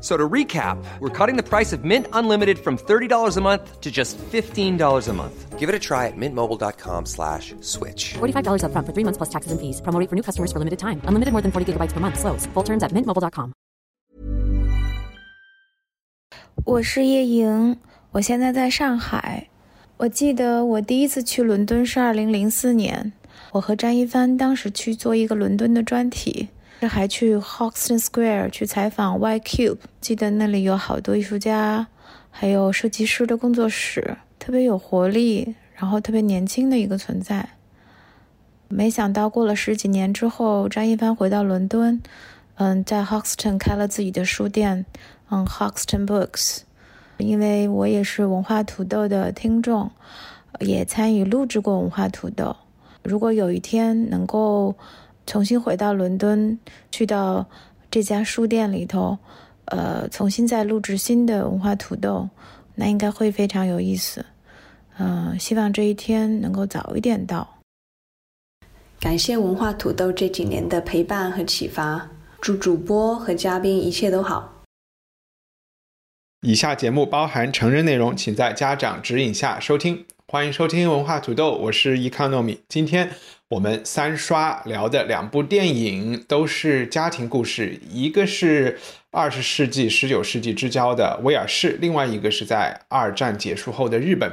So to recap, we're cutting the price of Mint Unlimited from $30 a month to just $15 a month. Give it a try at mintmobile.com slash switch. $45 upfront for three months plus taxes and fees. Promo rate for new customers for limited time. Unlimited more than 40 gigabytes per month. Slows. Full terms at mintmobile.com. 我是叶莹，我现在在上海。我记得我第一次去伦敦是二零零四年，我和张一帆当时去做一个伦敦的专题。 这还去 Hoxton Square 去采访 Y Cube，记得那里有好多艺术家，还有设计师的工作室，特别有活力，然后特别年轻的一个存在。没想到过了十几年之后，张一帆回到伦敦，嗯，在 Hoxton 开了自己的书店，嗯，Hoxton Books。因为我也是文化土豆的听众，也参与录制过文化土豆。如果有一天能够。重新回到伦敦，去到这家书店里头，呃，重新再录制新的文化土豆，那应该会非常有意思。嗯，希望这一天能够早一点到。感谢文化土豆这几年的陪伴和启发，祝主播和嘉宾一切都好。以下节目包含成人内容，请在家长指引下收听。欢迎收听文化土豆，我是 Economy。今天我们三刷聊的两部电影都是家庭故事，一个是二十世纪、十九世纪之交的威尔士，另外一个是在二战结束后的日本。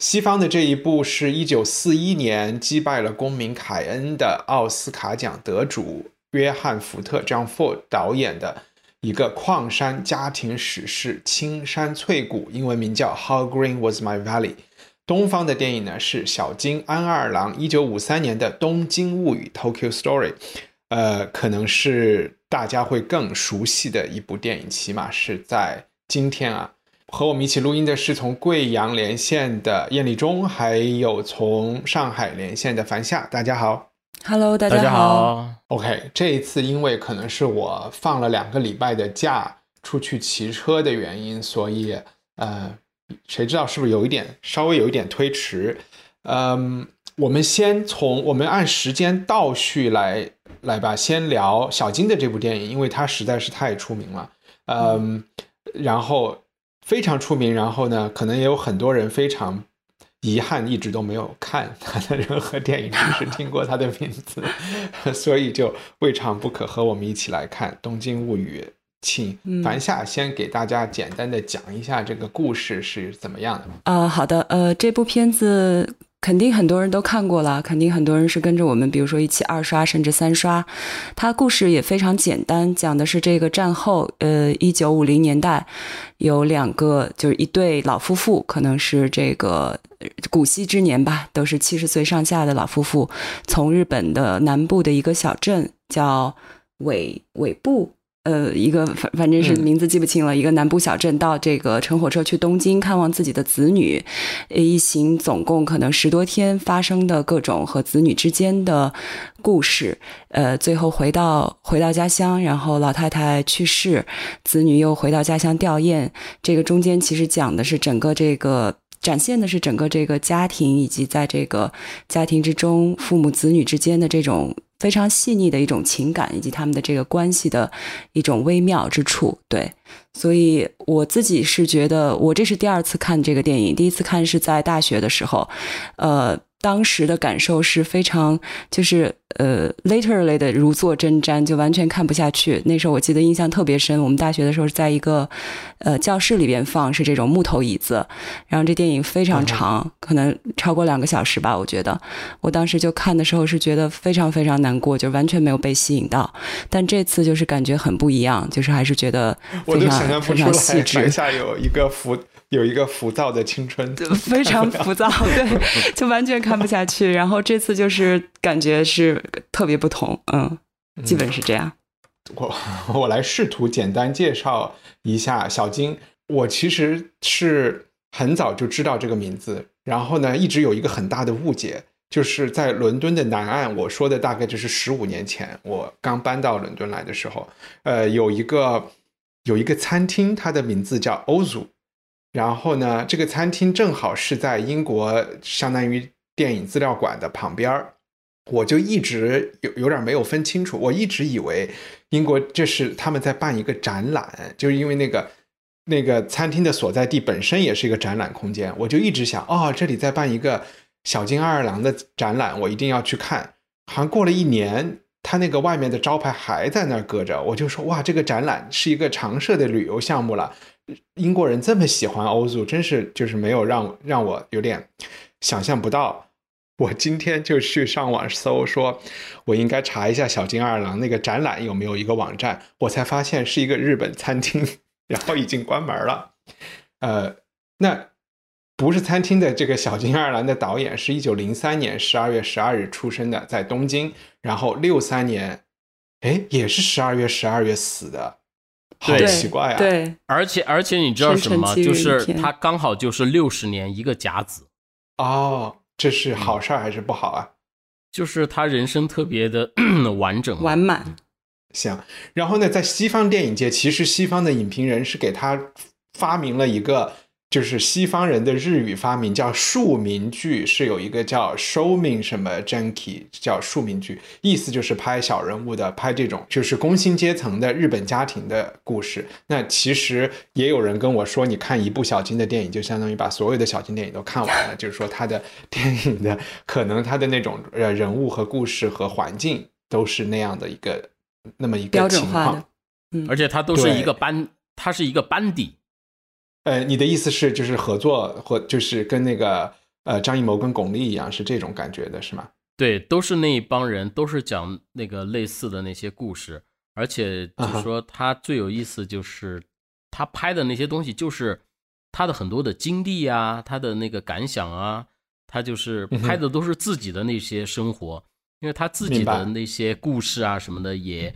西方的这一部是一九四一年击败了公民凯恩的奥斯卡奖得主约翰福特 （John Ford） 导演的一个矿山家庭史诗《青山翠谷》，英文名叫《How Green Was My Valley》。东方的电影呢是小津安二郎一九五三年的《东京物语》（Tokyo Story），呃，可能是大家会更熟悉的一部电影，起码是在今天啊。和我们一起录音的是从贵阳连线的燕立中，还有从上海连线的樊夏。大家好，Hello，大家好。OK，这一次因为可能是我放了两个礼拜的假出去骑车的原因，所以呃。谁知道是不是有一点稍微有一点推迟？嗯，我们先从我们按时间倒序来来吧，先聊小金的这部电影，因为它实在是太出名了。嗯，然后非常出名，然后呢，可能也有很多人非常遗憾，一直都没有看他的任何电影，只是听过他的名字，所以就未尝不可和我们一起来看《东京物语》。请凡夏先给大家简单的讲一下这个故事是怎么样的。啊，好的，呃，这部片子肯定很多人都看过了，肯定很多人是跟着我们，比如说一起二刷甚至三刷。它故事也非常简单，讲的是这个战后，呃，一九五零年代，有两个就是一对老夫妇，可能是这个古稀之年吧，都是七十岁上下的老夫妇，从日本的南部的一个小镇叫尾尾部。呃，一个反反正是名字记不清了，一个南部小镇，到这个乘火车去东京看望自己的子女，一行总共可能十多天发生的各种和子女之间的故事，呃，最后回到回到家乡，然后老太太去世，子女又回到家乡吊唁，这个中间其实讲的是整个这个展现的是整个这个家庭以及在这个家庭之中父母子女之间的这种。非常细腻的一种情感，以及他们的这个关系的一种微妙之处，对，所以我自己是觉得，我这是第二次看这个电影，第一次看是在大学的时候，呃。当时的感受是非常，就是呃，literally 的如坐针毡，就完全看不下去。那时候我记得印象特别深，我们大学的时候是在一个呃教室里边放，是这种木头椅子，然后这电影非常长，可能超过两个小时吧。我觉得我当时就看的时候是觉得非常非常难过，就完全没有被吸引到。但这次就是感觉很不一样，就是还是觉得非常非常细致。下有一个浮。有一个浮躁的青春，非常 浮躁，对，就完全看不下去。然后这次就是感觉是特别不同，嗯，基本是这样。我我来试图简单介绍一下小金。我其实是很早就知道这个名字，然后呢，一直有一个很大的误解，就是在伦敦的南岸，我说的大概就是十五年前，我刚搬到伦敦来的时候，呃，有一个有一个餐厅，它的名字叫欧祖，然后呢，这个餐厅正好是在英国相当于电影资料馆的旁边儿，我就一直有有点没有分清楚，我一直以为英国这是他们在办一个展览，就是因为那个。那个餐厅的所在地本身也是一个展览空间，我就一直想，哦，这里在办一个小金二郎的展览，我一定要去看。好像过了一年，他那个外面的招牌还在那儿搁着，我就说，哇，这个展览是一个常设的旅游项目了。英国人这么喜欢欧足，真是就是没有让让我有点想象不到。我今天就去上网搜，说我应该查一下小金二郎那个展览有没有一个网站，我才发现是一个日本餐厅。然后已经关门了，呃，那不是餐厅的这个小金二郎的导演是一九零三年十二月十二日出生的，在东京，然后六三年，哎，也是十二月十二月死的，好奇怪啊！对，而且而且你知道什么？就是他刚好就是六十年一个甲子，哦，这是好事还是不好啊？就是他人生特别的 完整完满。行，然后呢，在西方电影界，其实西方的影评人是给他发明了一个，就是西方人的日语发明，叫庶民剧，是有一个叫 “showmin” 什么 “junkie”，叫庶民剧，意思就是拍小人物的，拍这种就是工薪阶层的日本家庭的故事。那其实也有人跟我说，你看一部小金的电影，就相当于把所有的小金电影都看完了，就是说他的电影的可能他的那种呃人物和故事和环境都是那样的一个。那么一个标准化的，嗯，而且他都是一个班，他是一个班底。呃，你的意思是就是合作或就是跟那个呃张艺谋跟巩俐一样是这种感觉的是吗？对，都是那一帮人，都是讲那个类似的那些故事，而且就是说他最有意思就是他拍的那些东西，就是他的很多的经历啊，他的那个感想啊，他就是拍的都是自己的那些生活。因为他自己的那些故事啊什么的，也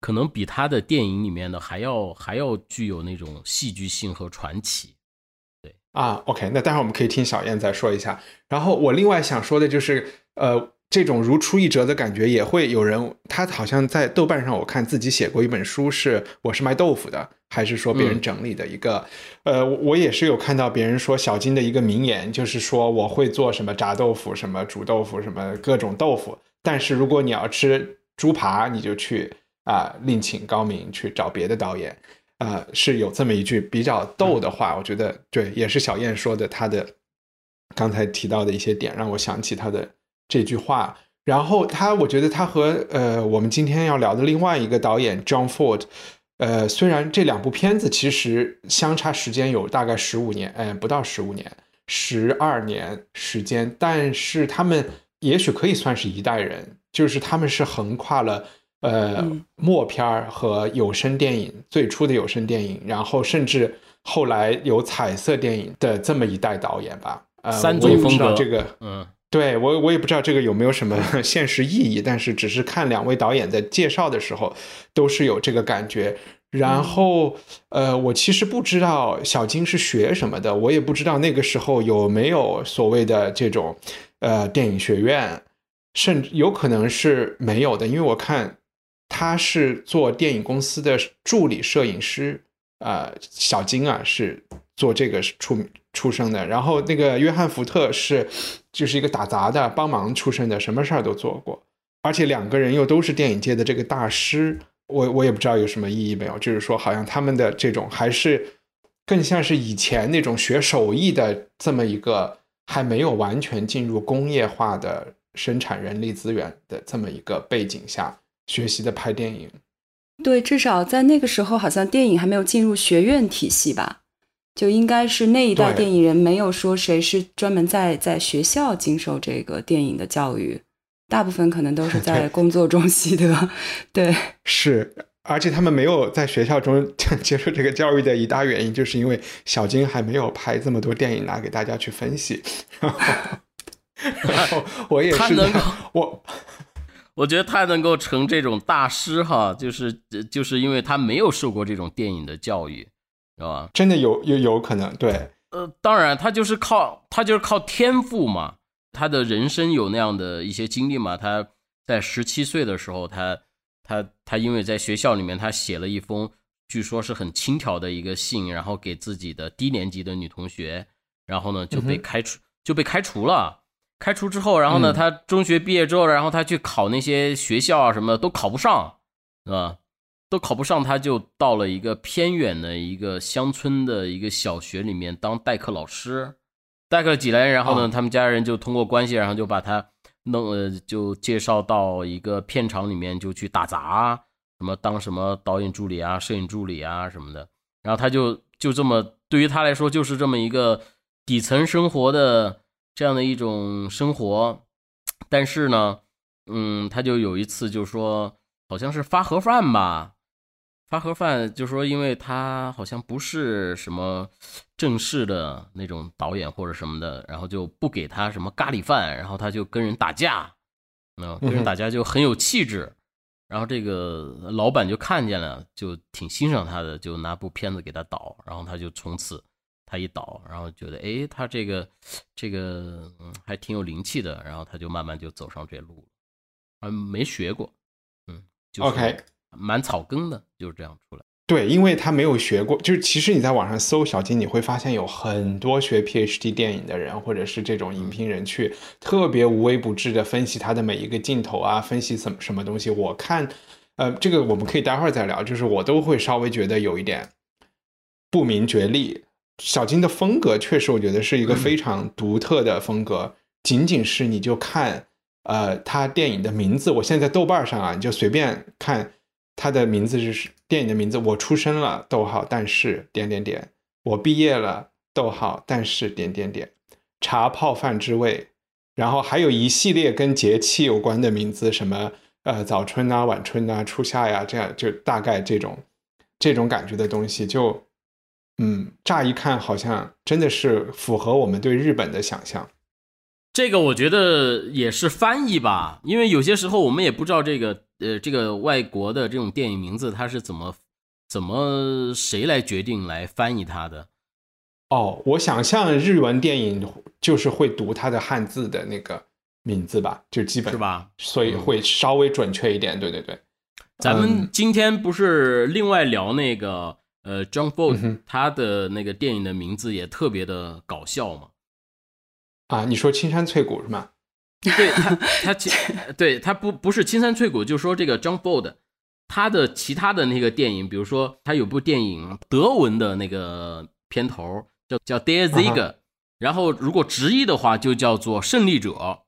可能比他的电影里面的还要还要具有那种戏剧性和传奇。对啊，OK，那待会儿我们可以听小燕再说一下。然后我另外想说的就是，呃，这种如出一辙的感觉也会有人，他好像在豆瓣上我看自己写过一本书，是我是卖豆腐的，还是说别人整理的一个？呃，我也是有看到别人说小金的一个名言，就是说我会做什么炸豆腐、什么煮豆腐、什么各种豆腐。但是如果你要吃猪扒，你就去啊另请高明去找别的导演，啊是有这么一句比较逗的话，我觉得对，也是小燕说的，他的刚才提到的一些点让我想起他的这句话。然后他，我觉得他和呃我们今天要聊的另外一个导演 John Ford，呃虽然这两部片子其实相差时间有大概十五年，哎不到十五年，十二年时间，但是他们。也许可以算是一代人，就是他们是横跨了呃默片和有声电影最初的有声电影，然后甚至后来有彩色电影的这么一代导演吧。呃，三种风格，这个嗯，对我我也不知道这个有没有什么 现实意义，但是只是看两位导演在介绍的时候都是有这个感觉。然后呃，我其实不知道小金是学什么的，我也不知道那个时候有没有所谓的这种。呃，电影学院，甚至有可能是没有的，因为我看他是做电影公司的助理摄影师，呃，小金啊是做这个出出生的，然后那个约翰福特是就是一个打杂的帮忙出身的，什么事儿都做过，而且两个人又都是电影界的这个大师，我我也不知道有什么意义没有，就是说好像他们的这种还是更像是以前那种学手艺的这么一个。还没有完全进入工业化的生产人力资源的这么一个背景下学习的拍电影，对，至少在那个时候，好像电影还没有进入学院体系吧？就应该是那一代电影人没有说谁是专门在在学校经受这个电影的教育，大部分可能都是在 工作中习得。对，是。而且他们没有在学校中 接受这个教育的一大原因，就是因为小金还没有拍这么多电影拿给大家去分析。然后我也是，我我觉得他能够成这种大师哈，就是就是因为他没有受过这种电影的教育，知道吧？真的有有有可能，对。呃，当然他就是靠他就是靠天赋嘛。他的人生有那样的一些经历嘛。他在十七岁的时候，他他他因为在学校里面，他写了一封据说是很轻佻的一个信，然后给自己的低年级的女同学，然后呢就被开除就被开除了。开除之后，然后呢，他中学毕业之后，然后他去考那些学校啊什么都考不上，是吧？都考不上，他就到了一个偏远的一个乡村的一个小学里面当代课老师，代课几年，然后呢，他们家人就通过关系，然后就把他弄呃，就介绍到一个片场里面就去打杂，什么当什么导演助理啊、摄影助理啊什么的，然后他就就这么对于他来说就是这么一个底层生活的这样的一种生活，但是呢，嗯，他就有一次就说好像是发盒饭吧。发盒饭就说，因为他好像不是什么正式的那种导演或者什么的，然后就不给他什么咖喱饭，然后他就跟人打架，嗯，跟人打架就很有气质，然后这个老板就看见了，就挺欣赏他的，就拿部片子给他导，然后他就从此他一倒，然后觉得哎，他这个这个还挺有灵气的，然后他就慢慢就走上这路，了。嗯，没学过，嗯，OK。蛮草根的，就是这样出来。对，因为他没有学过，就是其实你在网上搜小金，你会发现有很多学 PhD 电影的人，或者是这种影评人去特别无微不至的分析他的每一个镜头啊，分析什么什么东西。我看，呃，这个我们可以待会儿再聊。就是我都会稍微觉得有一点不明觉厉。小金的风格确实，我觉得是一个非常独特的风格。仅仅是你就看，呃，他电影的名字，我现在豆瓣上啊，你就随便看。他的名字是电影的名字。我出生了，逗号，但是点点点。我毕业了，逗号，但是点点点。茶泡饭之味，然后还有一系列跟节气有关的名字，什么呃早春啊、晚春啊、初夏呀，这样就大概这种这种感觉的东西，就嗯，乍一看好像真的是符合我们对日本的想象。这个我觉得也是翻译吧，因为有些时候我们也不知道这个。呃，这个外国的这种电影名字，它是怎么怎么谁来决定来翻译它的？哦，我想象日文电影就是会读它的汉字的那个名字吧，就基本是吧，所以会稍微准确一点。对对对，咱们今天不是另外聊那个呃，John Ford 他的那个电影的名字也特别的搞笑嘛？啊，你说青山翠谷是吗？对他，他其 对他不不是青山翠谷，就说这个 John Ford，他的其他的那个电影，比如说他有部电影德文的那个片头叫叫 Der Sieger，然后如果直译的话就叫做胜利者，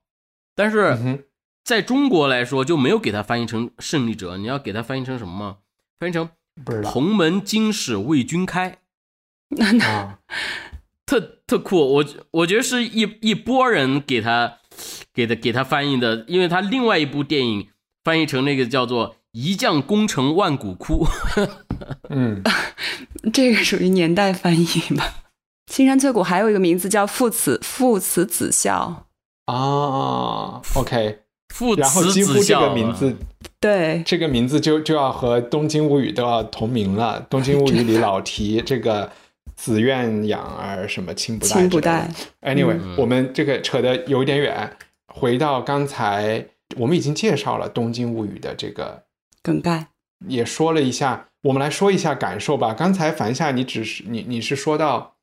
但是在中国来说就没有给他翻译成胜利者，你要给他翻译成什么吗？翻译成蓬门今始为君开，啊，特特酷，我我觉得是一一波人给他。给他给他翻译的，因为他另外一部电影翻译成那个叫做“一将功成万骨枯”。嗯，这个属于年代翻译吧。青山翠谷还有一个名字叫“父慈父慈子孝”啊。OK，父然后几乎这个名字，对这个名字就就要和《东京物语》都要同名了。《东京物语》里老提这个。子愿养儿，什么亲不待？亲不待。Anyway，我们这个扯得有点远。回到刚才，我们已经介绍了《东京物语》的这个梗概，也说了一下。我们来说一下感受吧。刚才樊夏，你只是你你是说到，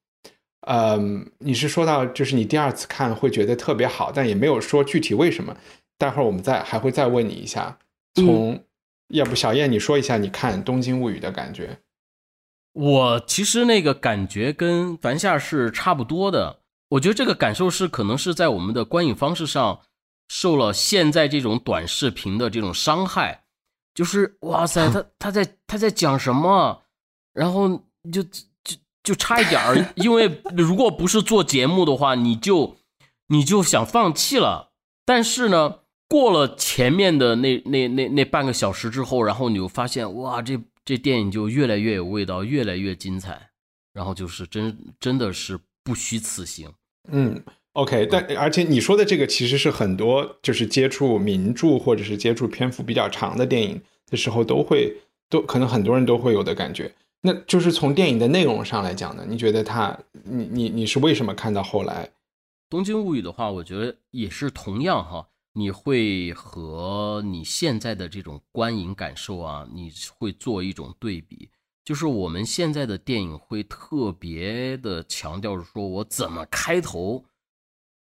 嗯，你是说到就是你第二次看会觉得特别好，但也没有说具体为什么。待会儿我们再还会再问你一下。从要不小燕你说一下你看《东京物语》的感觉。我其实那个感觉跟樊夏是差不多的，我觉得这个感受是可能是在我们的观影方式上受了现在这种短视频的这种伤害，就是哇塞，他 他在他在讲什么，然后就就就差一点儿，因为如果不是做节目的话，你就你就想放弃了，但是呢，过了前面的那那那那半个小时之后，然后你就发现哇这。这电影就越来越有味道，越来越精彩，然后就是真真的是不虚此行。嗯，OK，但而且你说的这个其实是很多就是接触名著或者是接触篇幅比较长的电影的时候都会都可能很多人都会有的感觉。那就是从电影的内容上来讲呢，你觉得它，你你你是为什么看到后来东京物语》的话，我觉得也是同样哈，你会和你现在的这种观影感受啊，你会做一种对比。就是我们现在的电影会特别的强调说，我怎么开头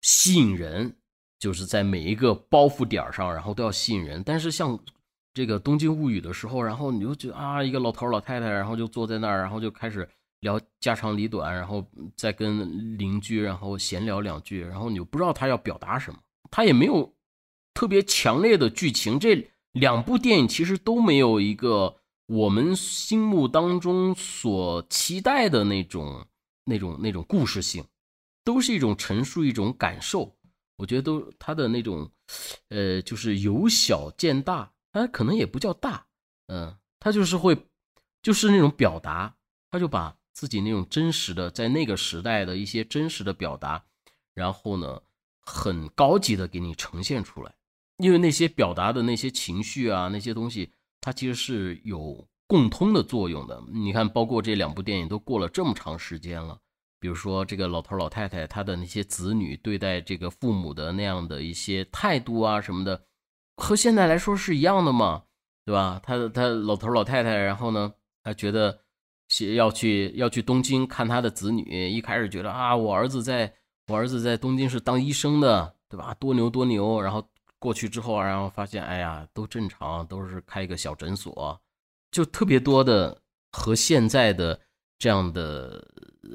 吸引人，就是在每一个包袱点上，然后都要吸引人。但是像这个《东京物语》的时候，然后你就觉得啊，一个老头老太太，然后就坐在那儿，然后就开始聊家长里短，然后再跟邻居然后闲聊两句，然后你就不知道他要表达什么，他也没有特别强烈的剧情。这两部电影其实都没有一个。我们心目当中所期待的那种、那种、那种故事性，都是一种陈述一种感受。我觉得都他的那种，呃，就是由小见大，他可能也不叫大，嗯，他就是会，就是那种表达，他就把自己那种真实的在那个时代的一些真实的表达，然后呢，很高级的给你呈现出来。因为那些表达的那些情绪啊，那些东西。它其实是有共通的作用的。你看，包括这两部电影都过了这么长时间了，比如说这个老头老太太，他的那些子女对待这个父母的那样的一些态度啊什么的，和现在来说是一样的嘛，对吧？他他老头老太太，然后呢，他觉得要去要去东京看他的子女，一开始觉得啊，我儿子在我儿子在东京是当医生的，对吧？多牛多牛，然后。过去之后，然后发现，哎呀，都正常，都是开一个小诊所，就特别多的和现在的这样的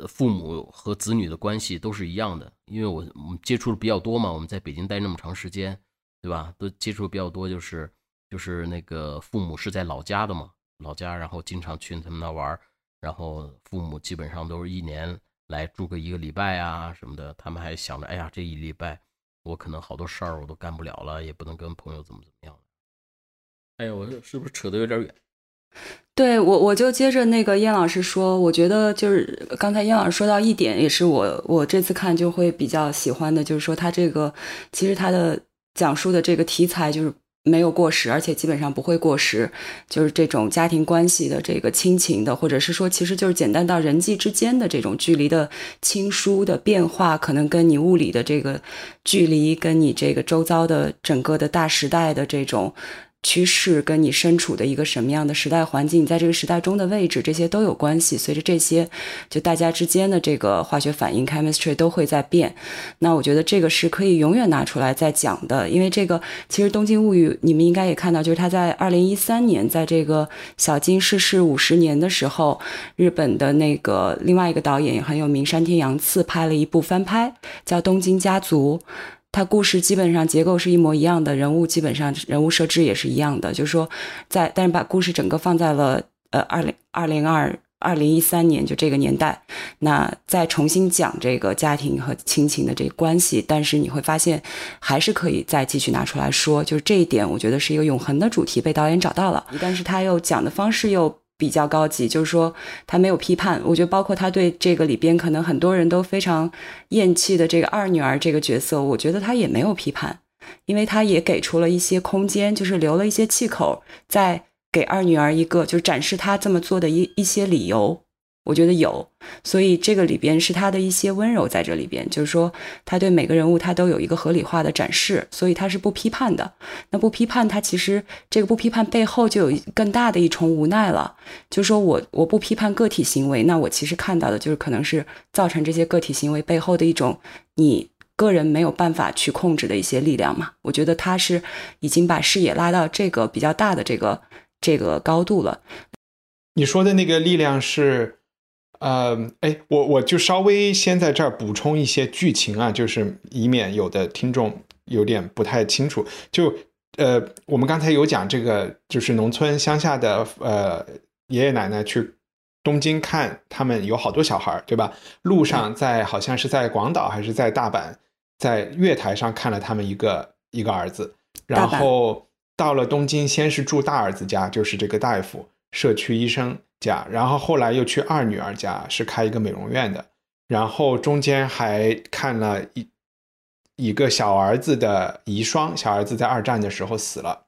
父母和子女的关系都是一样的。因为我们接触的比较多嘛，我们在北京待那么长时间，对吧？都接触比较多，就是就是那个父母是在老家的嘛，老家，然后经常去他们那玩，然后父母基本上都是一年来住个一个礼拜啊什么的，他们还想着，哎呀，这一礼拜。我可能好多事儿我都干不了了，也不能跟朋友怎么怎么样。哎呀，我是不是扯得有点远？对我，我就接着那个燕老师说，我觉得就是刚才燕老师说到一点，也是我我这次看就会比较喜欢的，就是说他这个其实他的讲述的这个题材就是。没有过时，而且基本上不会过时。就是这种家庭关系的这个亲情的，或者是说，其实就是简单到人际之间的这种距离的亲疏的变化，可能跟你物理的这个距离，跟你这个周遭的整个的大时代的这种。趋势跟你身处的一个什么样的时代环境，在这个时代中的位置，这些都有关系。随着这些，就大家之间的这个化学反应 （chemistry） 都会在变。那我觉得这个是可以永远拿出来再讲的，因为这个其实《东京物语》你们应该也看到，就是他在二零一三年，在这个小金逝世五十年的时候，日本的那个另外一个导演也很有名，山田洋次拍了一部翻拍，叫《东京家族》。它故事基本上结构是一模一样的，人物基本上人物设置也是一样的，就是说，在但是把故事整个放在了呃二零二零二二零一三年就这个年代，那再重新讲这个家庭和亲情的这个关系，但是你会发现还是可以再继续拿出来说，就是这一点我觉得是一个永恒的主题被导演找到了，但是他又讲的方式又。比较高级，就是说他没有批判。我觉得，包括他对这个里边可能很多人都非常厌弃的这个二女儿这个角色，我觉得他也没有批判，因为他也给出了一些空间，就是留了一些气口，在给二女儿一个就是展示他这么做的一一些理由。我觉得有，所以这个里边是他的一些温柔在这里边，就是说他对每个人物他都有一个合理化的展示，所以他是不批判的。那不批判，他其实这个不批判背后就有更大的一重无奈了，就是说我我不批判个体行为，那我其实看到的就是可能是造成这些个体行为背后的一种你个人没有办法去控制的一些力量嘛。我觉得他是已经把视野拉到这个比较大的这个这个高度了。你说的那个力量是。呃，哎，我我就稍微先在这儿补充一些剧情啊，就是以免有的听众有点不太清楚。就呃，我们刚才有讲这个，就是农村乡下的呃爷爷奶奶去东京看他们有好多小孩，对吧？路上在好像是在广岛还是在大阪，在月台上看了他们一个一个儿子，然后到了东京，先是住大儿子家，就是这个大夫社区医生。家，然后后来又去二女儿家，是开一个美容院的，然后中间还看了一一个小儿子的遗孀，小儿子在二战的时候死了，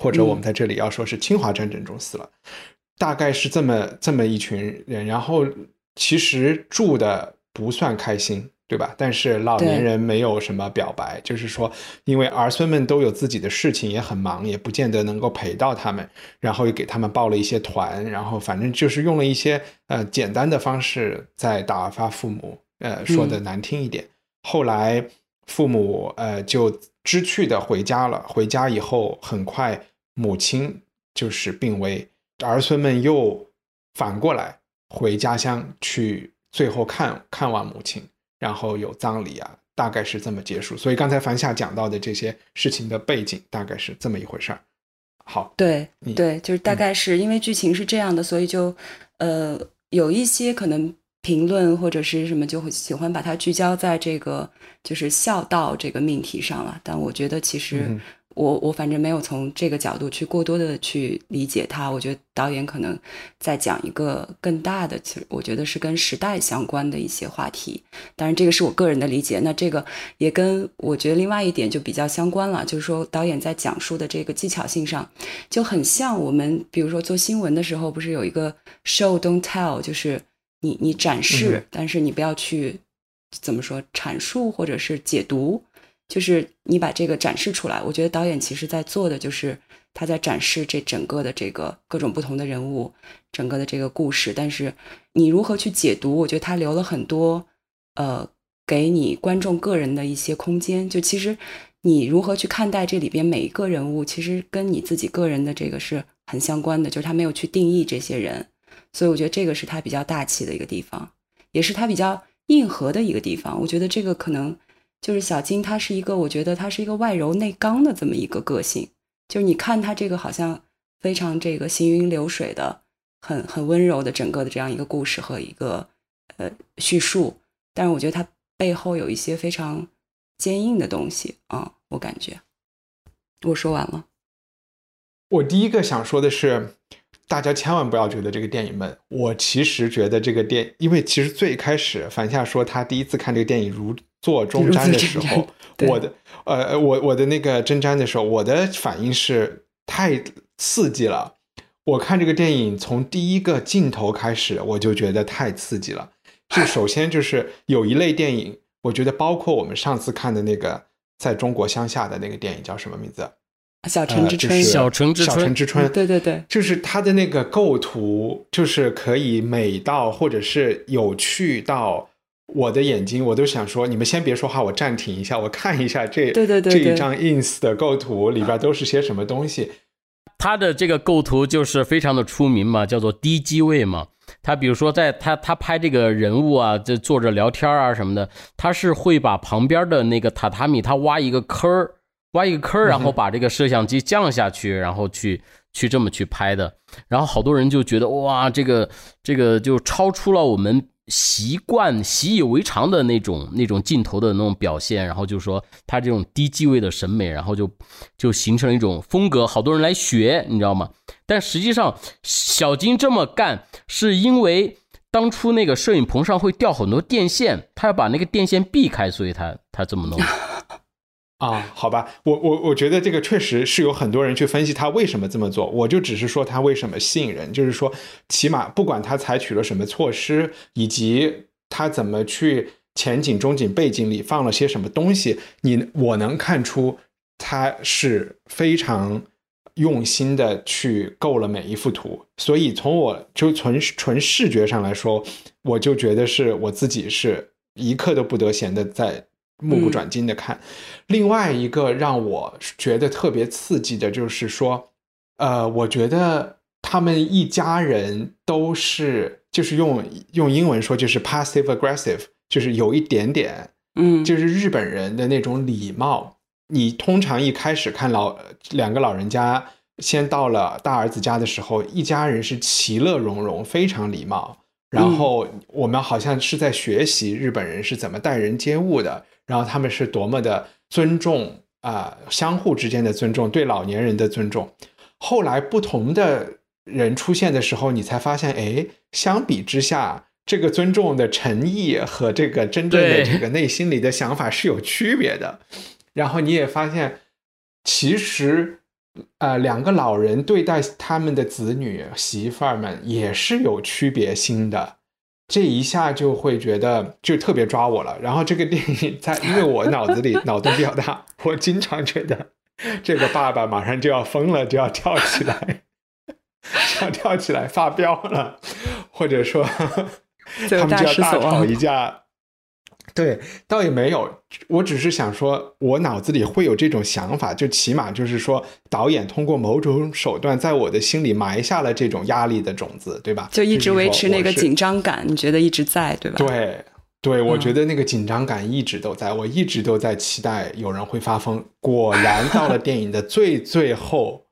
或者我们在这里要说是侵华战争中死了，大概是这么这么一群人，然后其实住的不算开心，对吧？但是老年人没有什么表白，就是说，因为儿孙们都有自己的事情，也很忙，也不见得能够陪到他们，然后又给他们报了一些团，然后反正就是用了一些呃简单的方式在打发父母，呃，说的难听一点。后来父母呃就知趣的回家了，回家以后很快母亲就是病危，儿孙们又反过来回家乡去，最后看看望母亲。然后有葬礼啊，大概是这么结束。所以刚才樊夏讲到的这些事情的背景，大概是这么一回事儿。好，对对，就是大概是因为剧情是这样的，所以就呃有一些可能评论或者是什么就会喜欢把它聚焦在这个就是孝道这个命题上了。但我觉得其实。我我反正没有从这个角度去过多的去理解它，我觉得导演可能在讲一个更大的，其实我觉得是跟时代相关的一些话题。当然，这个是我个人的理解。那这个也跟我觉得另外一点就比较相关了，就是说导演在讲述的这个技巧性上，就很像我们比如说做新闻的时候，不是有一个 show don't tell，就是你你展示，但是你不要去怎么说阐述或者是解读。就是你把这个展示出来，我觉得导演其实在做的就是他在展示这整个的这个各种不同的人物，整个的这个故事。但是你如何去解读，我觉得他留了很多呃给你观众个人的一些空间。就其实你如何去看待这里边每一个人物，其实跟你自己个人的这个是很相关的。就是他没有去定义这些人，所以我觉得这个是他比较大气的一个地方，也是他比较硬核的一个地方。我觉得这个可能。就是小金，他是一个，我觉得他是一个外柔内刚的这么一个个性。就是你看他这个好像非常这个行云流水的，很很温柔的整个的这样一个故事和一个呃叙述，但是我觉得他背后有一些非常坚硬的东西啊，我感觉。我说完了。我第一个想说的是，大家千万不要觉得这个电影闷。我其实觉得这个电，因为其实最开始樊夏说他第一次看这个电影如。做中瞻的时候，我的呃，我我的那个针瞻的时候，我的反应是太刺激了。我看这个电影从第一个镜头开始，我就觉得太刺激了。就首先就是有一类电影，我觉得包括我们上次看的那个在中国乡下的那个电影叫什么名字？小城之春。小城之春。小城之春。对对对，就是它的那个构图，就是可以美到，或者是有趣到。我的眼睛，我都想说，你们先别说话，我暂停一下，我看一下这对对对这一张 ins 的构图里边都是些什么东西。他的这个构图就是非常的出名嘛，叫做低机位嘛。他比如说在他他拍这个人物啊，这坐着聊天啊什么的，他是会把旁边的那个榻榻米，他挖一个坑儿，挖一个坑儿，然后把这个摄像机降下去，然后去去这么去拍的。然后好多人就觉得哇，这个这个就超出了我们。习惯习以为常的那种那种镜头的那种表现，然后就说他这种低机位的审美，然后就就形成了一种风格，好多人来学，你知道吗？但实际上，小金这么干是因为当初那个摄影棚上会掉很多电线，他要把那个电线避开，所以他他这么弄。啊，好吧，我我我觉得这个确实是有很多人去分析他为什么这么做，我就只是说他为什么吸引人，就是说，起码不管他采取了什么措施，以及他怎么去前景、中景、背景里放了些什么东西，你我能看出他是非常用心的去构了每一幅图，所以从我就纯纯视觉上来说，我就觉得是我自己是一刻都不得闲的在。目不转睛的看，另外一个让我觉得特别刺激的就是说，呃，我觉得他们一家人都是，就是用用英文说就是 passive aggressive，就是有一点点，嗯，就是日本人的那种礼貌。你通常一开始看老两个老人家先到了大儿子家的时候，一家人是其乐融融，非常礼貌。然后我们好像是在学习日本人是怎么待人接物的。然后他们是多么的尊重啊，相互之间的尊重，对老年人的尊重。后来不同的人出现的时候，你才发现，哎，相比之下，这个尊重的诚意和这个真正的这个内心里的想法是有区别的。然后你也发现，其实，呃，两个老人对待他们的子女媳妇儿们也是有区别心的。这一下就会觉得就特别抓我了。然后这个电影在，因为我脑子里脑洞比较大，我经常觉得这个爸爸马上就要疯了，就要跳起来，要跳起来发飙了，或者说他们就要大吵一架。对，倒也没有，我只是想说，我脑子里会有这种想法，就起码就是说，导演通过某种手段，在我的心里埋下了这种压力的种子，对吧？就一直维持那个紧张感，你觉得一直在，对吧？对，对，我觉得那个紧张感一直都在，我一直都在期待有人会发疯。果然到了电影的最 最后，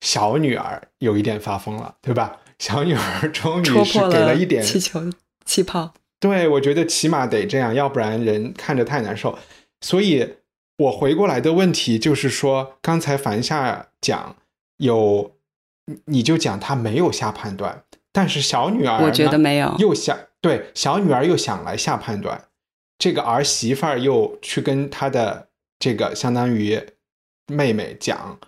小女儿有一点发疯了，对吧？小女儿终于是给了一点气球气泡。对，我觉得起码得这样，要不然人看着太难受。所以，我回过来的问题就是说，刚才樊夏讲有，你就讲他没有下判断，但是小女儿我觉得没有，又想对小女儿又想来下判断，这个儿媳妇儿又去跟她的这个相当于妹妹讲，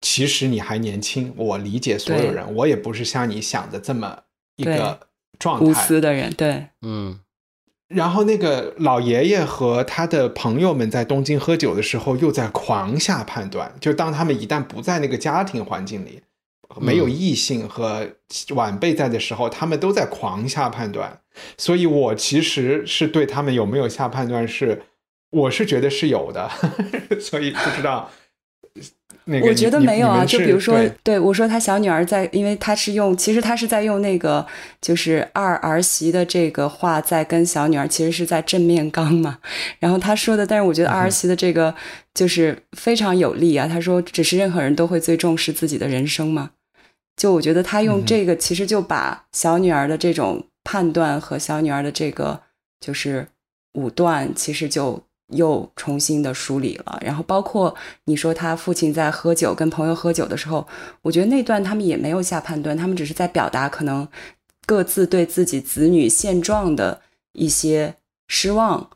其实你还年轻，我理解所有人，我也不是像你想的这么一个。状态无私的人，对，嗯。然后那个老爷爷和他的朋友们在东京喝酒的时候，又在狂下判断。就当他们一旦不在那个家庭环境里，没有异性和晚辈在的时候，他们都在狂下判断。所以我其实是对他们有没有下判断，是我是觉得是有的。所以不知道。我觉得没有啊，就比如说，对我说他小女儿在，因为他是用，其实他是在用那个就是二儿媳的这个话在跟小女儿，其实是在正面刚嘛。然后他说的，但是我觉得二儿媳的这个就是非常有力啊。他说，只是任何人都会最重视自己的人生嘛。就我觉得他用这个，其实就把小女儿的这种判断和小女儿的这个就是武断，其实就。又重新的梳理了，然后包括你说他父亲在喝酒跟朋友喝酒的时候，我觉得那段他们也没有下判断，他们只是在表达可能各自对自己子女现状的一些失望。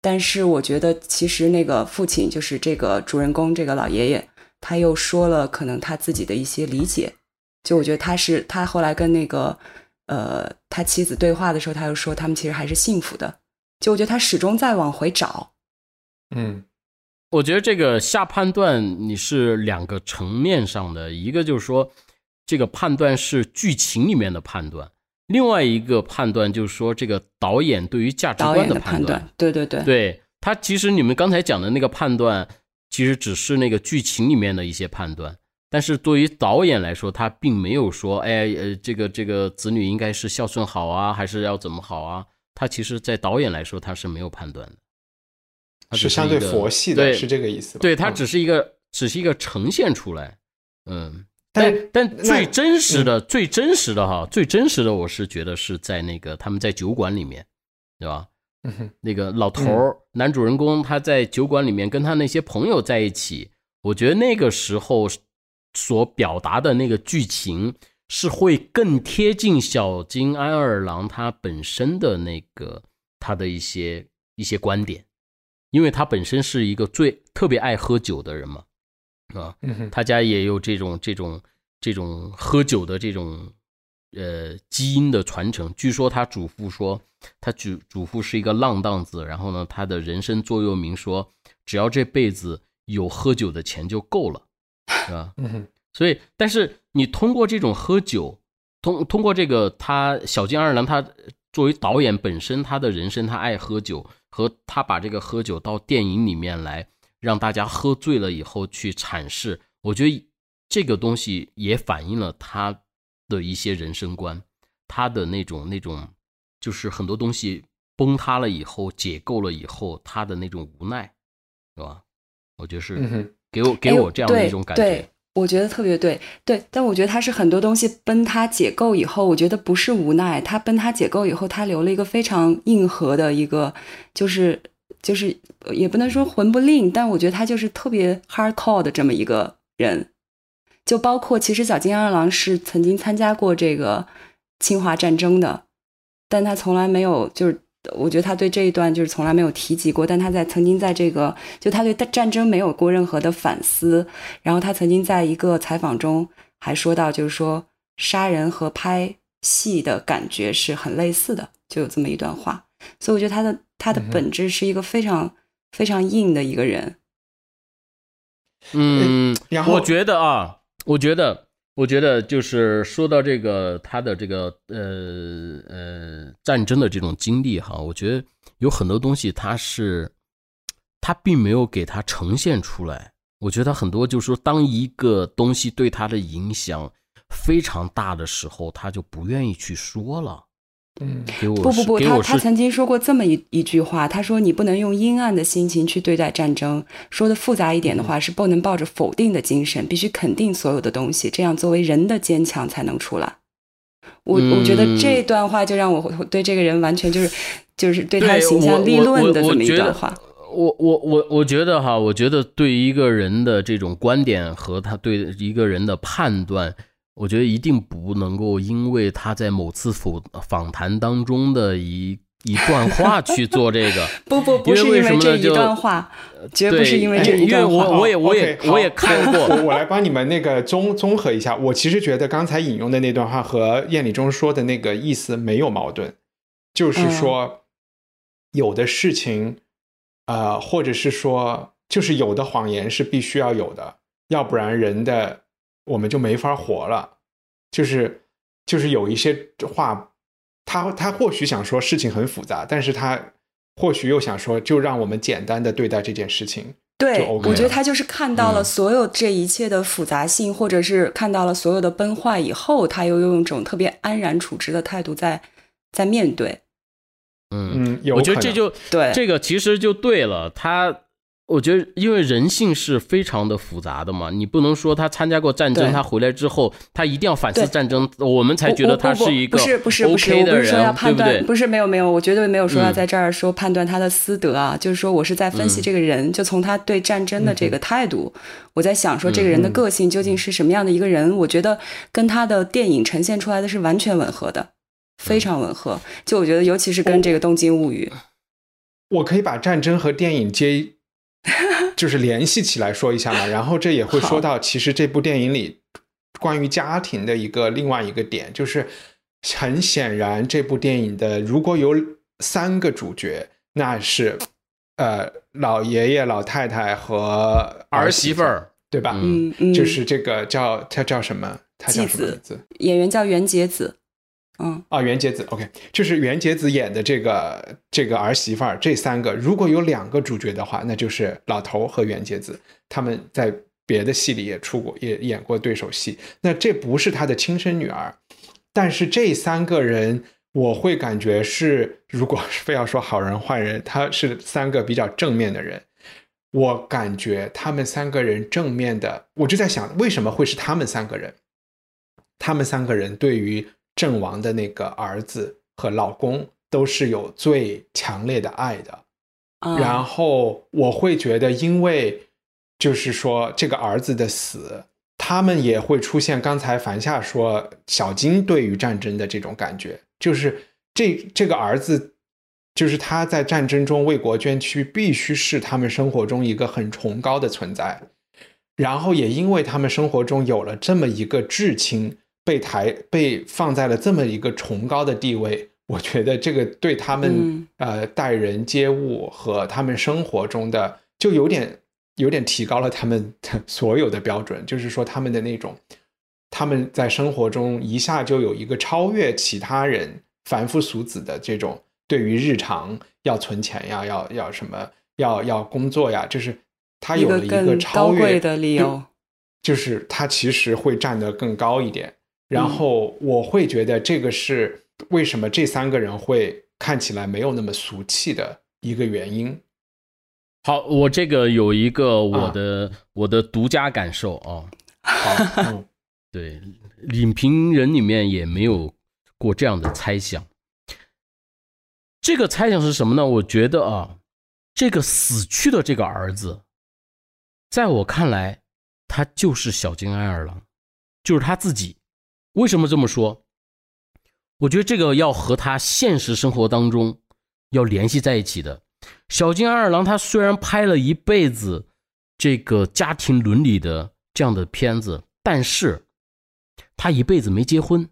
但是我觉得其实那个父亲就是这个主人公这个老爷爷，他又说了可能他自己的一些理解。就我觉得他是他后来跟那个呃他妻子对话的时候，他又说他们其实还是幸福的。就我觉得他始终在往回找。嗯，我觉得这个下判断你是两个层面上的，一个就是说这个判断是剧情里面的判断，另外一个判断就是说这个导演对于价值观的判断。对对对，对他其实你们刚才讲的那个判断，其实只是那个剧情里面的一些判断，但是对于导演来说，他并没有说，哎呃，这个这个子女应该是孝顺好啊，还是要怎么好啊？他其实，在导演来说，他是没有判断的。是相对佛系的，是这个意思。对，它只是一个，只是一个呈现出来。嗯，但但最真实的、最真实的哈，最真实的，我是觉得是在那个他们在酒馆里面，对吧？那个老头儿，男主人公他在酒馆里面跟他那些朋友在一起，我觉得那个时候所表达的那个剧情是会更贴近小金安二郎他本身的那个他的一些一些观点。因为他本身是一个最特别爱喝酒的人嘛，啊，他家也有这种这种这种喝酒的这种呃基因的传承。据说他祖父说，他祖祖父是一个浪荡子，然后呢，他的人生座右铭说，只要这辈子有喝酒的钱就够了，是吧？所以，但是你通过这种喝酒，通通过这个他小金二郎，他作为导演本身，他的人生他爱喝酒。和他把这个喝酒到电影里面来，让大家喝醉了以后去阐释，我觉得这个东西也反映了他的一些人生观，他的那种那种，就是很多东西崩塌了以后，解构了以后，他的那种无奈，是吧？我觉得是给我给我这样的一种感觉。我觉得特别对，对，但我觉得他是很多东西崩塌解构以后，我觉得不是无奈，他崩塌解构以后，他留了一个非常硬核的一个，就是就是也不能说魂不吝，但我觉得他就是特别 hardcore 的这么一个人，就包括其实小金二郎是曾经参加过这个侵华战争的，但他从来没有就是。我觉得他对这一段就是从来没有提及过，但他在曾经在这个就他对战争没有过任何的反思，然后他曾经在一个采访中还说到，就是说杀人和拍戏的感觉是很类似的，就有这么一段话。所以我觉得他的他的本质是一个非常非常硬的一个人。嗯，然后我觉得啊，我觉得，我觉得就是说到这个他的这个呃呃战争的这种经历哈，我觉得有很多东西他是他并没有给他呈现出来。我觉得他很多就是说，当一个东西对他的影响非常大的时候，他就不愿意去说了。嗯，给我不不不，他他曾经说过这么一一句话，他说你不能用阴暗的心情去对待战争。说的复杂一点的话，是不能抱着否定的精神，必须肯定所有的东西，这样作为人的坚强才能出来。我我觉得这段话就让我对这个人完全就是就是对他形象立论的这么一段话。我我我我觉得哈，我觉得对一个人的这种观点和他对一个人的判断，我觉得一定不能够因为他在某次访访谈当中的一一段话去做这个。不不不是因为这一段话，绝不是因为这一段话。因为我我也我也我也看 过，我我来帮你们那个综综合一下。我其实觉得刚才引用的那段话和燕礼中说的那个意思没有矛盾，就是说有的事情。呃，或者是说，就是有的谎言是必须要有的，要不然人的我们就没法活了。就是就是有一些话，他他或许想说事情很复杂，但是他或许又想说，就让我们简单的对待这件事情。对，OK 我觉得他就是看到了所有这一切的复杂性，或者是看到了所有的崩坏以后，他又用一种特别安然处之的态度在在面对。嗯嗯，有我觉得这就对这个其实就对了。他，我觉得因为人性是非常的复杂的嘛，你不能说他参加过战争，他回来之后他一定要反思战争，我们才觉得他是一个不是不是不是，OK 的我不是说要判断，不对？不是没有没有，我绝对没有说要嗯。在这儿说判断他的私德啊，就是说我是在分析嗯。这个人，就从他对战争的这个态度，我在想说这个人的嗯个性究竟是什么样的一个人，我觉得跟他的电影呈现出来的是完全吻合的，非常吻合。就我觉得，尤其是跟这个《东京物语》，我可以把战争和电影接，就是联系起来说一下嘛。然后这也会说到，其实这部电影里关于家庭的一个另外一个点，就是很显然这部电影的如果有三个主角，那是呃老爷爷、老太太和儿媳媳妇儿，对吧？嗯嗯，就是这个叫他叫什么？他叫什么名字？演员叫袁洁子，嗯，啊，袁洁子，OK，就是袁洁子演的这个这个儿媳妇儿，这三个如果有两个主角的话，那就是老头和袁洁子，他们在别的戏里也出过，也演过对手戏。那这不是他的亲生女儿，但是这三个人，我会感觉是，如果非要说好人坏人，他是三个比较正面的人。我感觉他们三个人正面的，我就在想，为什么会是他们三个人？他们三个人对于阵亡的那个儿子和老公都是有最强烈的爱的。啊然后我会觉得，因为就是说这个儿子的死，他们也会出现刚才樊夏说小金对于战争的这种感觉，就是这这个儿子，就是他在战争中为国捐躯，必须是他们生活中一个很崇高的存在。然后也因为他们生活中有了这么一个至亲，被抬被放在了这么一个崇高的地位，我觉得这个对他们、嗯呃待人接物和他们生活中的就有点有点提高了他们的 所有的标准，就是说他们的那种他们在生活中一下就有一个超越其他人凡夫俗子的这种对于日常要存钱呀，要要什么要要工作呀，就是他有了一个超越的理由。就是他其实会站得更高一点。嗯然后我会觉得这个是为什么这三个人会看起来没有那么俗气的一个原因。好，我这个有一个我啊的、我的独家感受啊，好，嗯 对，影评人里面也没有过这样的猜想。这个猜想是什么呢？我觉得啊，这个死去的这个儿子，在我看来，他就是小金安二郎，就是他自己。为什么这么说？我觉得这个要和他现实生活当中要联系在一起的。小金安二郎他虽然拍了一辈子这个家庭伦理的这样的片子，但是他一辈子没结婚，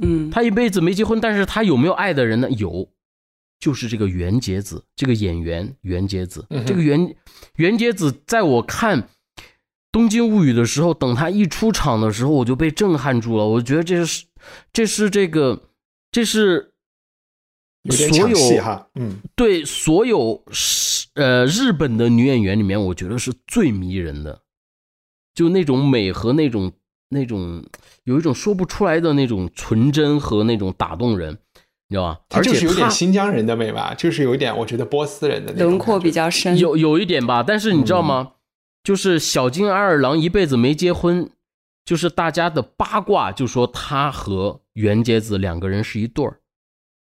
嗯，他一辈子没结婚，但是他有没有爱的人呢？有，就是这个袁洁子，这个演员袁洁子，这个袁袁洁子，在我看《东京物语》的时候，等他一出场的时候，我就被震撼住了。我觉得这是，这是这个，这是所有嗯对所有是呃日本的女演员里面，我觉得是最迷人的，就那种美和那种那种有一种说不出来的那种纯真和那种打动人，你知道吧？而且就是有点新疆人的美吧，就是有一点我觉得波斯人的那种轮廓比较深。有有一点吧，但是你知道吗？就是小津安二郎一辈子没结婚，就是大家的八卦就说他和袁杰子两个人是一对儿，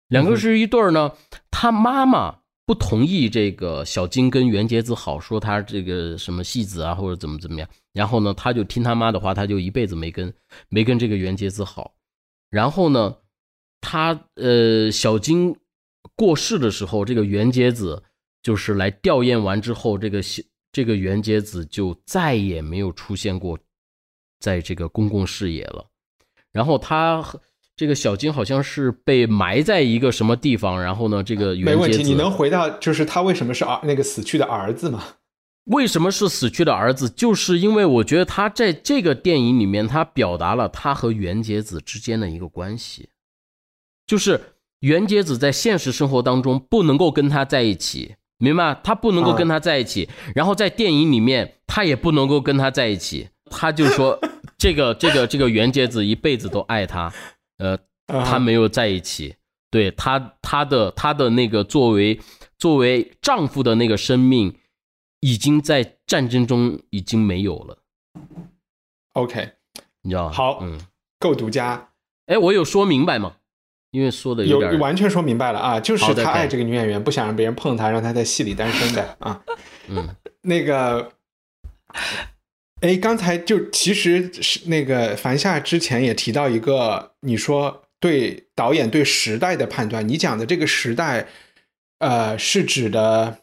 两个人是一对儿呢。他妈妈不同意这个小金跟袁杰子好，说他这个什么戏子啊或者怎么怎么样，然后呢他就听他妈的话，他就一辈子没跟没跟这个袁杰子好。然后呢，他呃小金过世的时候，这个袁杰子就是来吊唁完之后，这个小这个袁洁子就再也没有出现过在这个公共视野了。然后他这个小金好像是被埋在一个什么地方，然后呢，这个没问题，袁洁子你能回到就是他为什么是儿那个死去的儿子吗？为什么是死去的儿子？就是因为我觉得他在这个电影里面，他表达了他和袁洁子之间的一个关系，就是袁洁子在现实生活当中不能够跟他在一起，明白吗？他不能够跟他在一起，然后在电影里面他也不能够跟他在一起，他就说 这个这个这个袁洁子一辈子都爱他，呃，啊。他没有在一起，对他他的他的那个作为作为丈夫的那个生命，已经在战争中已经没有了，OK，你知道吗？好嗯，够独家，哎，我有说明白吗？因为说的有完全说明白了啊，就是他爱这个女演员，不想让别人碰她，让她在戏里单身的啊。嗯，那个，哎，刚才就其实是那个樊夏之前也提到一个，你说对导演对时代的判断，你讲的这个时代，呃，是指的，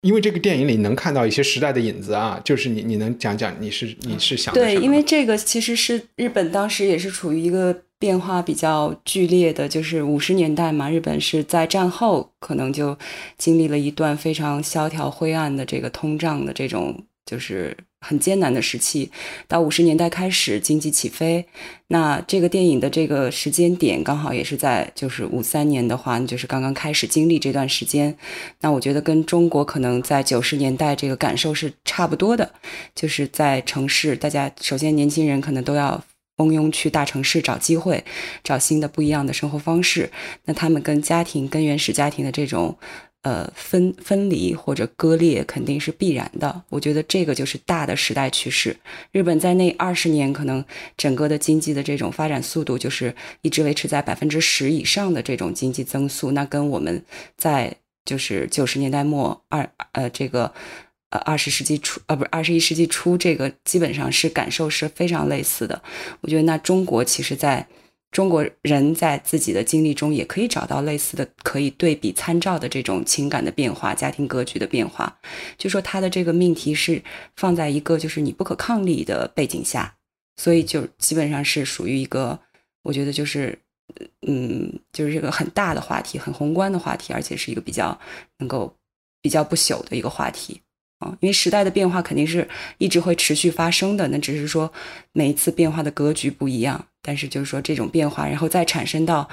因为这个电影里能看到一些时代的影子啊，就是你你能讲讲你是你是想的对，因为这个其实是日本当时也是处于一个变化比较剧烈的，就是五十年代嘛，日本是在战后可能就经历了一段非常萧条灰暗的这个通胀的这种就是很艰难的时期。到五十年代开始经济起飞，那这个电影的这个时间点刚好也是在就是五三年的话，就是刚刚开始经历这段时间。那我觉得跟中国可能在九十年代这个感受是差不多的，就是在城市，大家首先年轻人可能都要蜂拥去大城市找机会，找新的不一样的生活方式。那他们跟家庭、跟原始家庭的这种呃分分离或者割裂肯定是必然的。我觉得这个就是大的时代趋势。日本在那二十年，可能整个的经济的这种发展速度就是一直维持在百分之十以上的这种经济增速，那跟我们在就是九十年代末二呃这个呃二十世纪初呃不是二十一世纪初这个基本上是感受是非常类似的。我觉得那中国其实在中国人在自己的经历中也可以找到类似的可以对比参照的这种情感的变化、家庭格局的变化。就说他的这个命题是放在一个就是你不可抗力的背景下，所以就基本上是属于一个，我觉得就是，嗯，就是这个很大的话题，很宏观的话题，而且是一个比较能够比较不朽的一个话题因为时代的变化肯定是一直会持续发生的，那只是说每一次变化的格局不一样，但是就是说这种变化，然后再产生到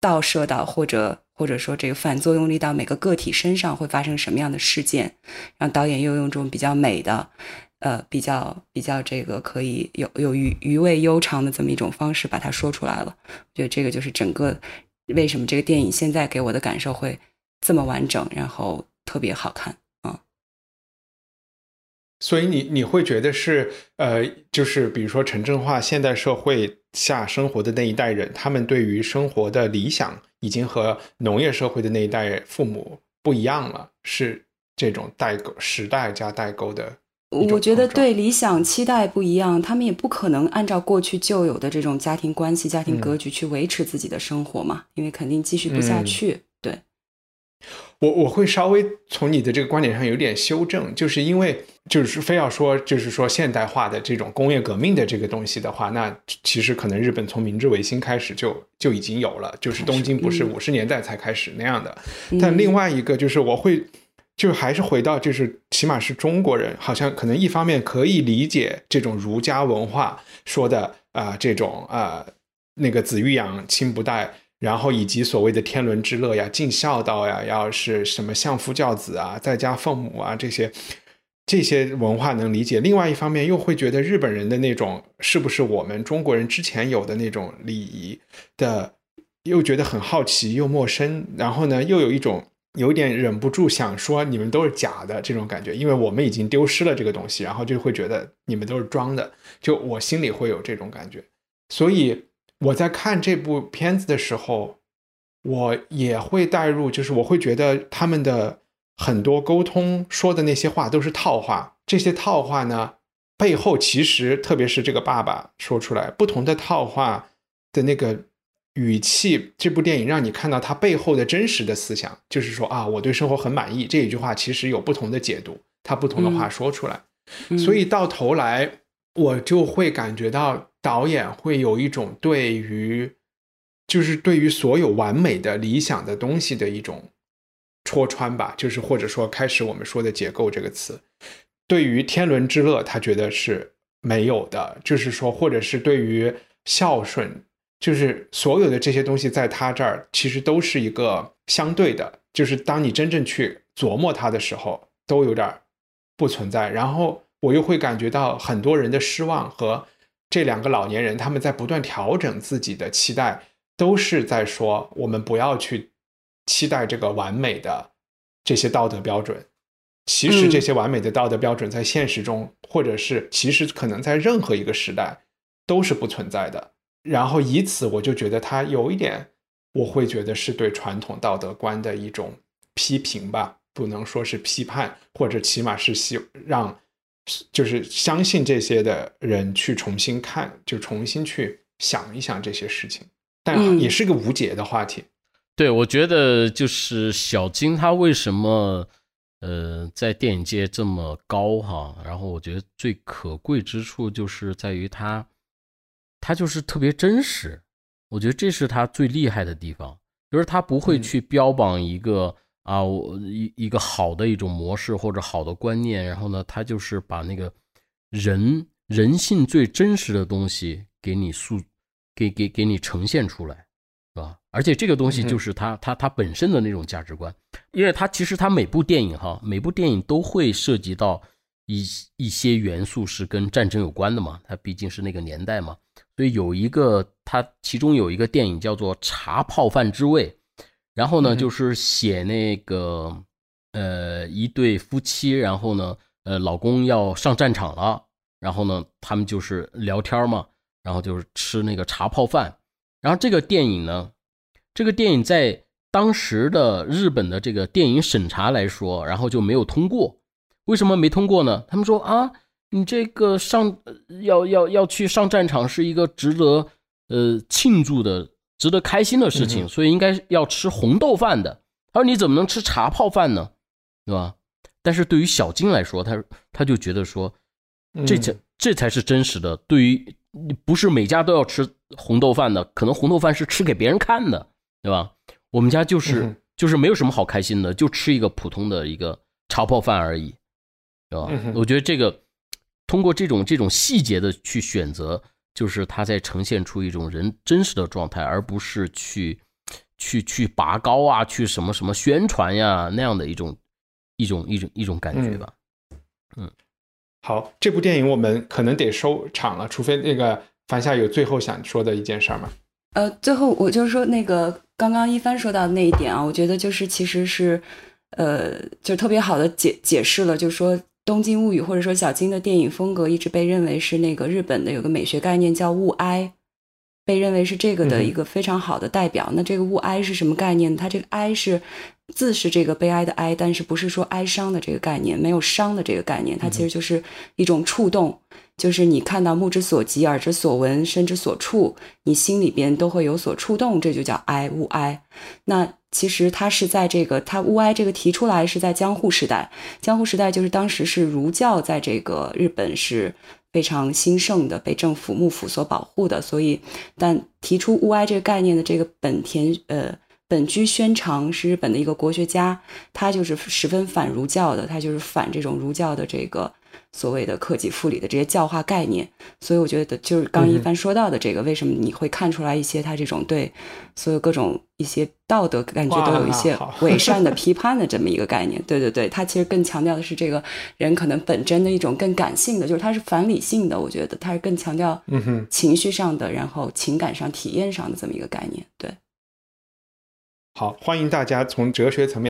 倒射到或者或者说这个反作用力到每个个体身上会发生什么样的事件，让导演又用这种比较美的。呃，比较比较这个可以有有余余味悠长的这么一种方式把它说出来了，我觉得这个就是整个为什么这个电影现在给我的感受会这么完整，然后特别好看。所以你你会觉得是呃，就是比如说城镇化现代社会下生活的那一代人，他们对于生活的理想已经和农业社会的那一代父母不一样了，是这种代沟时代加代沟的我觉得对理想期待不一样，他们也不可能按照过去旧有的这种家庭关系、家庭格局去维持自己的生活嘛，因为肯定继续不下嗯去。对，我我会稍微从你的这个观点上有点修正，就是因为就是非要说就是说现代化的这种工业革命的这个东西的话，那其实可能日本从明治维新开始就就已经有了，就是东京不是五十年代才开始那样的。但另外一个就是我会就还是回到就是起码是中国人，好像可能一方面可以理解这种儒家文化说的啊这种啊那个子欲养亲不待。然后以及所谓的天伦之乐呀、尽孝道呀，要是什么相夫教子啊、在家奉母啊这些，这些文化能理解。另外一方面又会觉得日本人的那种是不是我们中国人之前有的那种礼仪的，又觉得很好奇又陌生。然后呢，又有一种有点忍不住想说你们都是假的这种感觉，因为我们已经丢失了这个东西，然后就会觉得你们都是装的。就我心里会有这种感觉，所以。我在看这部片子的时候，我也会带入，就是我会觉得他们的很多沟通说的那些话都是套话。这些套话呢，背后其实特别是这个爸爸说出来不同的套话的那个语气，这部电影让你看到他背后的真实的思想，就是说啊，我对生活很满意这一句话其实有不同的解读，他不同的话说出来，所以到头来我就会感觉到。导演会有一种对于，就是对于所有完美的理想的东西的一种戳穿吧，就是或者说开始我们说的结构这个词，对于天伦之乐，他觉得是没有的，就是说，或者是对于孝顺，就是所有的这些东西，在他这儿其实都是一个相对的，就是当你真正去琢磨它的时候，都有点不存在。然后我又会感觉到很多人的失望和。这两个老年人，他们在不断调整自己的期待，都是在说我们不要去期待这个完美的这些道德标准。其实这些完美的道德标准在现实中，或者是其实可能在任何一个时代都是不存在的。然后以此，我就觉得他有一点，我会觉得是对传统道德观的一种批评吧，不能说是批判，或者起码是希让。就是相信这些的人去重新看，就重新去想一想这些事情，但也是个无解的话题。对，我觉得就是小金他为什么呃在电影界这么高哈？然后我觉得最可贵之处就是在于他，他就是特别真实。我觉得这是他最厉害的地方，就是他不会去标榜一个。啊，我一一个好的一种模式或者好的观念，然后呢，他就是把那个人人性最真实的东西给你塑，给给给你呈现出来，是吧？而且这个东西就是他他他本身的那种价值观，因为他其实他每部电影哈，每部电影都会涉及到一一些元素是跟战争有关的嘛，它毕竟是那个年代嘛，所以有一个他其中有一个电影叫做《茶泡饭之味》。然后呢，就是写那个，呃，一对夫妻，然后呢，呃，老公要上战场了，然后呢，他们就是聊天嘛，然后就是吃那个茶泡饭。然后这个电影呢，这个电影在当时的日本的这个电影审查来说，然后就没有通过。为什么没通过呢？他们说啊，你这个上要要要去上战场是一个值得呃庆祝的。值得开心的事情，所以应该要吃红豆饭的。他说：“你怎么能吃茶泡饭呢？对吧？”但是对于小金来说，他他就觉得说，这才这才是真实的。对于不是每家都要吃红豆饭的，可能红豆饭是吃给别人看的，对吧？我们家就是就是没有什么好开心的，就吃一个普通的一个茶泡饭而已，对吧？我觉得这个通过这种这种细节的去选择。就是他在呈现出一种人真实的状态，而不是去去去拔高啊，去什么什么宣传呀那样的一种一种一种一种感觉吧。嗯，好，这部电影我们可能得收场了，除非那个樊夏有最后想说的一件事儿吗？呃，最后我就是说那个刚刚一帆说到的那一点啊，我觉得就是其实是呃，就特别好的解解释了，就是说。《东京物语》或者说小金的电影风格一直被认为是那个日本的有个美学概念叫物哀，被认为是这个的一个非常好的代表。那这个物哀是什么概念？它这个哀是字是这个悲哀的哀，但是不是说哀伤的这个概念，没有伤的这个概念，它其实就是一种触动，就是你看到目之所及、耳之所闻、身之所触，你心里边都会有所触动，这就叫哀物哀。那其实它是在这个，它物哀这个提出来是在江户时代，江户时代就是当时是儒教在这个日本是非常兴盛的，被政府幕府所保护的，所以但提出物哀这个概念的这个本田呃。本居宣长是日本的一个国学家，他就是十分反儒教的，他就是反这种儒教的这个所谓的克己复礼的这些教化概念。所以我觉得，就是刚一帆说到的这个，为什么你会看出来一些他这种对所有各种一些道德感觉都有一些伪善的 批判的这么一个概念？对对对，他其实更强调的是这个人可能本真的一种更感性的，就是他是反理性的。我觉得他是更强调情绪上的，然后情感上、体验上的这么一个概念。对。好，欢迎大家从哲学层面。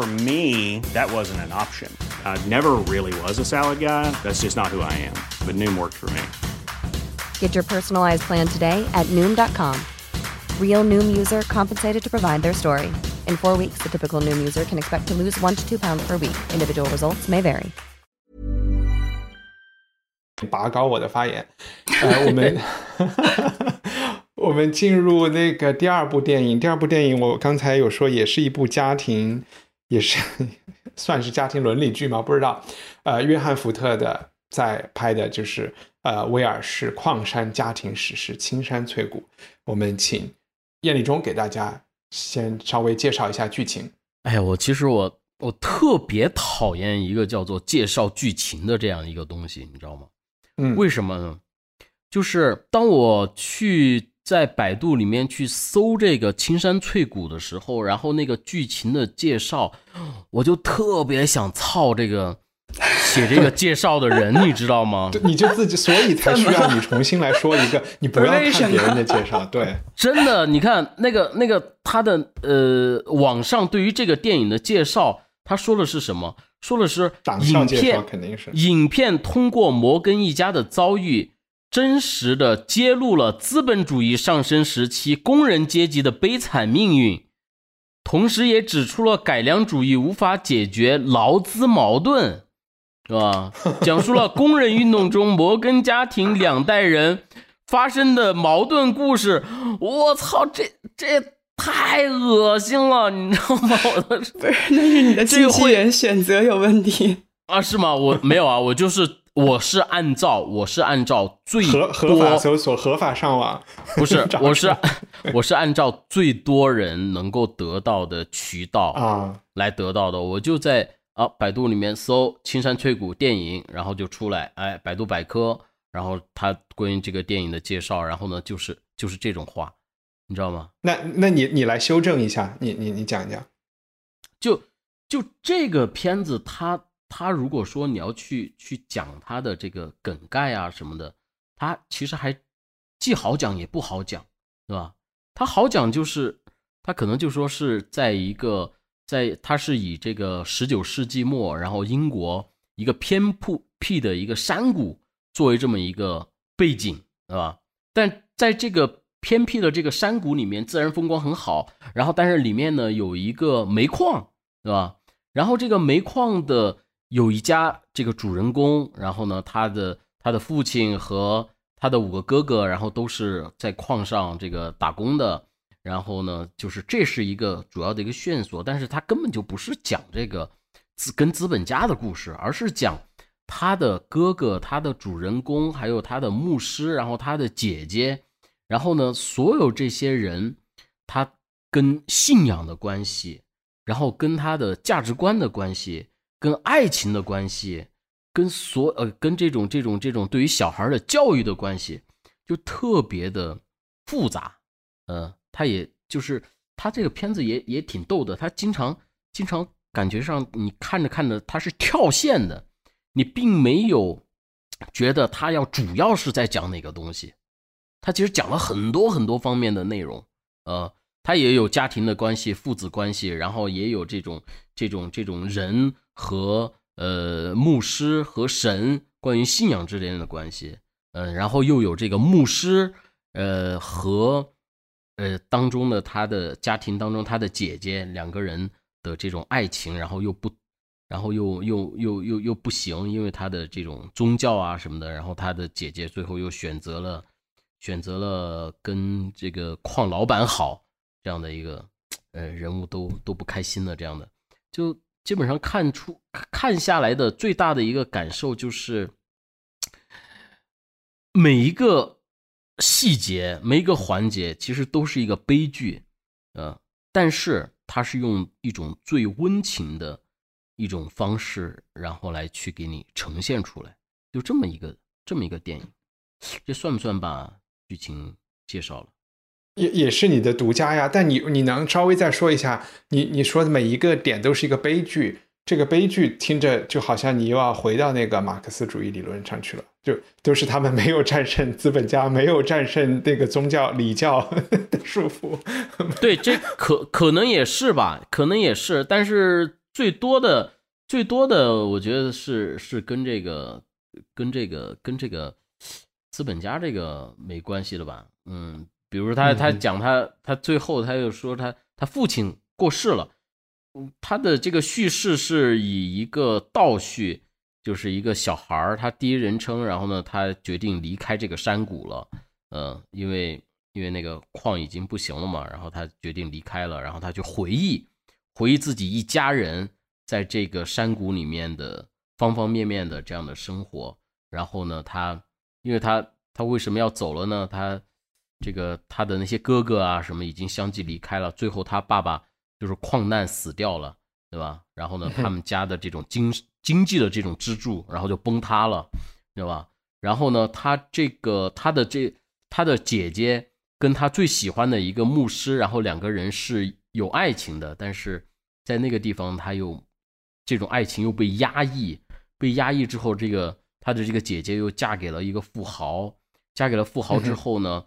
For me, that wasn't an option. I never really was a salad guy. That's just not who I am. But Noom worked for me. Get your personalized plan today at Noom.com. Real Noom user compensated to provide their story. In four weeks, the typical Noom user can expect to lose one to two pounds per week. Individual results may vary. 拔高我的发言，呃，我们我们进入那个第二部电影。第二部电影我刚才有说，也是一部家庭 也是算是家庭伦理剧吗？不知道。呃，约翰福特的在拍的就是呃威尔士矿山家庭史诗《青山翠谷》。我们请叶立忠给大家先稍微介绍一下剧情。哎呀，我其实我我特别讨厌一个叫做介绍剧情的这样一个东西，你知道吗？嗯，为什么呢？就是当我去。在百度里面去搜这个青山翠谷的时候，然后那个剧情的介绍，我就特别想操这个 写这个介绍的人，你知道吗？你就自己，所以才需要你重新来说一个，你不要看别人的介绍。对，真的，你看那个那个他的呃，网上对于这个电影的介绍，他说的是什么？说的是影片肯定是影片通过摩根一家的遭遇。真实的揭露了资本主义上升时期工人阶级的悲惨命运，同时也指出了改良主义无法解决劳资矛盾，是吧？讲述了工人运动中摩根家庭两代人发生的矛盾故事。我操，这这太恶心了，你知道吗？我 不是，那是你的机器人选择有问题啊？是吗？我没有啊，我就是。我是按照我是按照最合合法搜索合法上网，不是 我是 我是按照最多人能够得到的渠道啊来得到的。我就在啊百度里面搜《青山翠谷》电影，然后就出来，哎，百度百科，然后它关于这个电影的介绍，然后呢就是就是这种话，你知道吗？那那你你来修正一下，你你你讲讲，就就这个片子它。他如果说你要去去讲他的这个梗概啊什么的，他其实还既好讲也不好讲，对吧？他好讲就是他可能就说是在一个在他是以这个十九世纪末，然后英国一个偏僻的一个山谷作为这么一个背景，对吧？但在这个偏僻的这个山谷里面，自然风光很好，然后但是里面呢有一个煤矿，对吧？然后这个煤矿的。有一家这个主人公，然后呢，他的他的父亲和他的五个哥哥，然后都是在矿上这个打工的，然后呢，就是这是一个主要的一个线索，但是他根本就不是讲这个资跟资本家的故事，而是讲他的哥哥、他的主人公，还有他的牧师，然后他的姐姐，然后呢，所有这些人他跟信仰的关系，然后跟他的价值观的关系，跟爱情的关系，跟所呃跟这种这种这种对于小孩的教育的关系，就特别的复杂。呃，他也就是他这个片子也也挺逗的，他经常经常感觉上你看着看着他是跳线的，你并没有觉得他要主要是在讲哪个东西，他其实讲了很多很多方面的内容，呃。他也有家庭的关系、父子关系，然后也有这种、这种、这种人和呃牧师和神关于信仰之间的关系，嗯，然后又有这个牧师呃和呃当中的他的家庭当中他的姐姐两个人的这种爱情，然后又不，然后又又又又又不行，因为他的这种宗教啊什么的，然后他的姐姐最后又选择了选择了跟这个矿老板好。这样的一个，呃，人物都都不开心的这样的，就基本上看出看下来的最大的一个感受就是，每一个细节、每一个环节其实都是一个悲剧，呃，但是它是用一种最温情的一种方式，然后来去给你呈现出来，就这么一个这么一个电影，这算不算把剧情介绍了？也也是你的独家呀，但你你能稍微再说一下，你你说的每一个点都是一个悲剧，这个悲剧听着就好像你又要回到那个马克思主义理论上去了，就都是他们没有战胜资本家，没有战胜那个宗教礼教的束缚。对，这可可能也是吧，可能也是，但是最多的最多的，我觉得是是跟这个跟这个跟这个资本家这个没关系了吧？嗯。比如他他讲他他最后他又说他他父亲过世了，他的这个叙事是以一个倒叙，就是一个小孩儿他第一人称，然后呢他决定离开这个山谷了，嗯，因为因为那个矿已经不行了嘛，然后他决定离开了，然后他就回忆回忆自己一家人在这个山谷里面的方方面面的这样的生活，然后呢他因为他他为什么要走了呢？他这个他的那些哥哥啊，什么已经相继离开了，最后他爸爸就是矿难死掉了，对吧？然后呢，他们家的这种经经济的这种支柱，然后就崩塌了，对吧？然后呢，他这个他的这他的姐姐跟他最喜欢的一个牧师，然后两个人是有爱情的，但是在那个地方他又这种爱情又被压抑，被压抑之后，这个他的这个姐姐又嫁给了一个富豪，嫁给了富豪之后呢？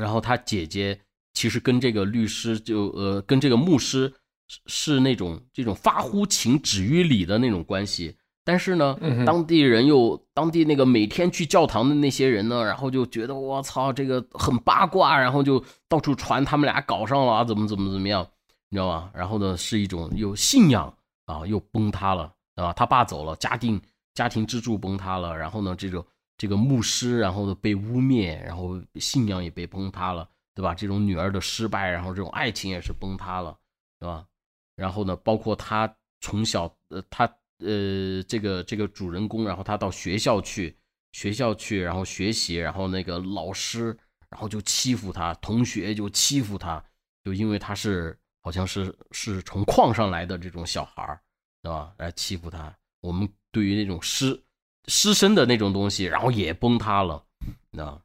然后他姐姐其实跟这个律师就呃跟这个牧师是是那种这种发乎情止于礼的那种关系，但是呢，当地人又当地那个每天去教堂的那些人呢，然后就觉得我操这个很八卦，然后就到处传他们俩搞上了，怎么怎么怎么样，你知道吗？然后呢，是一种有信仰啊又崩塌了啊，他爸走了，家庭家庭支柱崩塌了，然后呢这种。这个牧师，然后被污蔑，然后信仰也被崩塌了，对吧？这种女儿的失败，然后这种爱情也是崩塌了，对吧？然后呢，包括他从小，呃，他呃，这个这个主人公，然后他到学校去，学校去，然后学习，然后那个老师，然后就欺负他，同学就欺负他，就因为他是好像是是从矿上来的这种小孩儿，对吧？来欺负他。我们对于那种诗。失身的那种东西，然后也崩塌了，那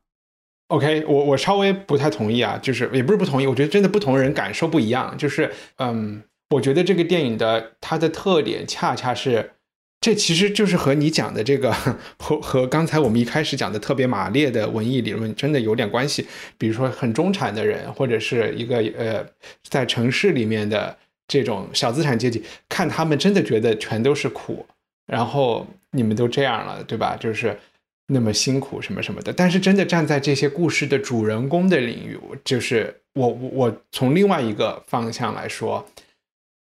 OK，我我稍微不太同意啊，就是也不是不同意，我觉得真的不同人感受不一样，就是嗯，我觉得这个电影的它的特点恰恰是，这其实就是和你讲的这个和和刚才我们一开始讲的特别马列的文艺理论真的有点关系，比如说很中产的人，或者是一个呃在城市里面的这种小资产阶级，看他们真的觉得全都是苦。然后你们都这样了，对吧？就是那么辛苦什么什么的。但是真的站在这些故事的主人公的领域，就是我我从另外一个方向来说，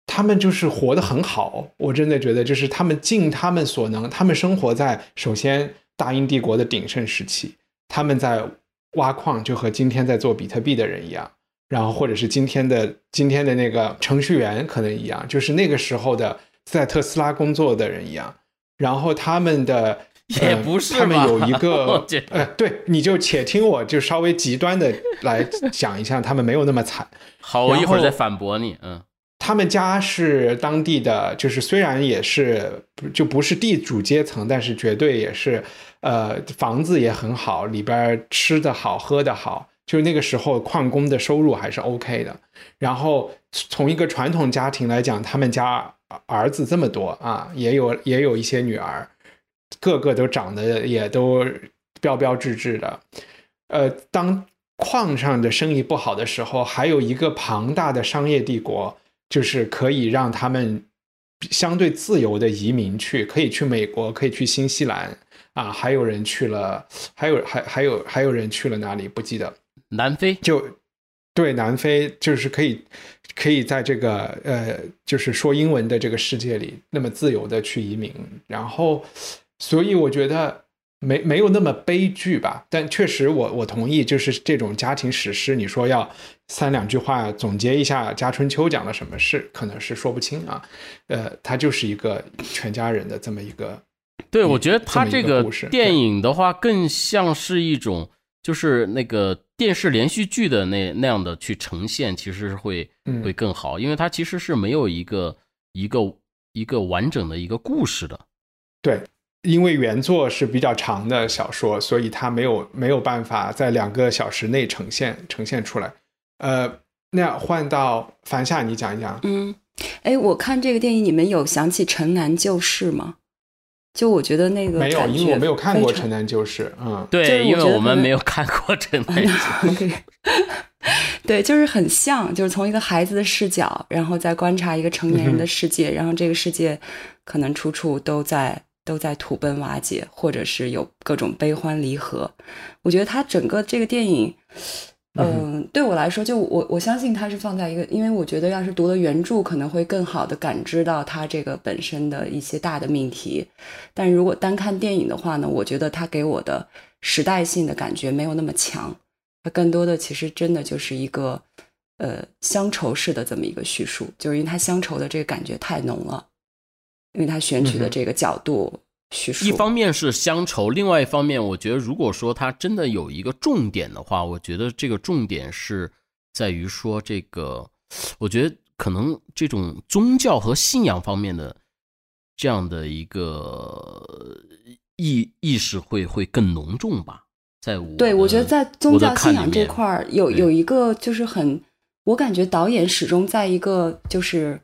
他们就是活得很好。我真的觉得，就是他们尽他们所能，他们生活在首先大英帝国的鼎盛时期，他们在挖矿，就和今天在做比特币的人一样，然后或者是今天的今天的那个程序员可能一样，就是那个时候的。在特斯拉工作的人一样，然后他们的也不是，他们有一个，呃，对，你就且听我就稍微极端的来讲一下，他们没有那么惨。好，我一会儿再反驳你。嗯，他们家是当地的，就是虽然也是就不是地主阶层，但是绝对也是，呃，房子也很好，里边吃的好，喝的好，就是那个时候矿工的收入还是 OK 的。然后从一个传统家庭来讲，他们家儿子这么多啊，也有也有一些女儿，个个都长得也都标标致致的。呃，当矿上的生意不好的时候，还有一个庞大的商业帝国。就是可以让他们相对自由的移民去，可以去美国，可以去新西兰啊，还有人去了，还有还还有还有人去了哪里？不记得。南非就对，南非就是可以可以在这个呃，就是说英文的这个世界里那么自由的去移民，然后所以我觉得。没没有那么悲剧吧，但确实我我同意，就是这种家庭史诗，你说要三两句话总结一下《家春秋》讲了什么事，可能是说不清啊。呃，它就是一个全家人的这么一个。对，我觉得他这个电影的话，更像是一种就是那个电视连续剧的那那样的去呈现，其实是会会更好，因为它其实是没有一个一个一个完整的一个故事的。对。因为原作是比较长的小说，所以它没有没有办法在两个小时内呈现呈现出来。呃，那换到樊夏，你讲一讲。嗯，哎，我看这个电影，你们有想起《城南旧事》吗？就我觉得那个没有，因为我没有看过《城南旧事》。嗯，对，因为我们没有看过《城南旧事 》。对，就是很像，就是从一个孩子的视角，然后再观察一个成年人的世界，然后这个世界可能处处都在。都在土崩瓦解，或者是有各种悲欢离合。我觉得他整个这个电影，嗯，对我来说，就我我相信它是放在一个，因为我觉得要是读了原著，可能会更好的感知到它这个本身的一些大的命题。但如果单看电影的话呢，我觉得它给我的时代性的感觉没有那么强，它更多的其实真的就是一个呃乡愁式的这么一个叙述，就是因为它乡愁的这个感觉太浓了。因为它选取的这个角度叙述，一方面是乡愁，另外一方面，我觉得如果说它真的有一个重点的话，我觉得这个重点是在于说这个，我觉得可能这种宗教和信仰方面的这样的一个意意识会会更浓重吧。在我对我觉得在宗教信仰这块儿有有一个就是很，我感觉导演始终在一个就是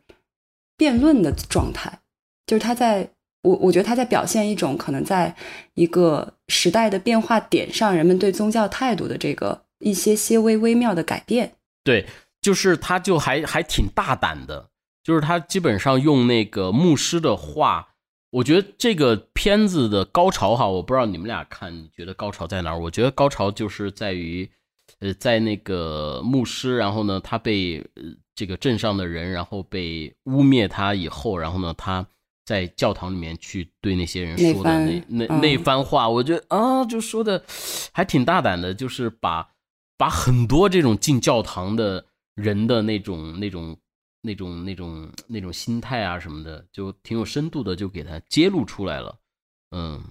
辩论的状态。就是他在我，我觉得他在表现一种可能在一个时代的变化点上，人们对宗教态度的这个一些些微微妙的改变。对，就是他，就还还挺大胆的，就是他基本上用那个牧师的话，我觉得这个片子的高潮哈，我不知道你们俩看，你觉得高潮在哪儿？我觉得高潮就是在于，呃，在那个牧师，然后呢，他被呃这个镇上的人，然后被污蔑他以后，然后呢，他。在教堂里面去对那些人说的那那那番话，我觉得啊，就说的还挺大胆的，就是把把很多这种进教堂的人的那种那种那种那种那种心态啊什么的，就挺有深度的，就给他揭露出来了。嗯，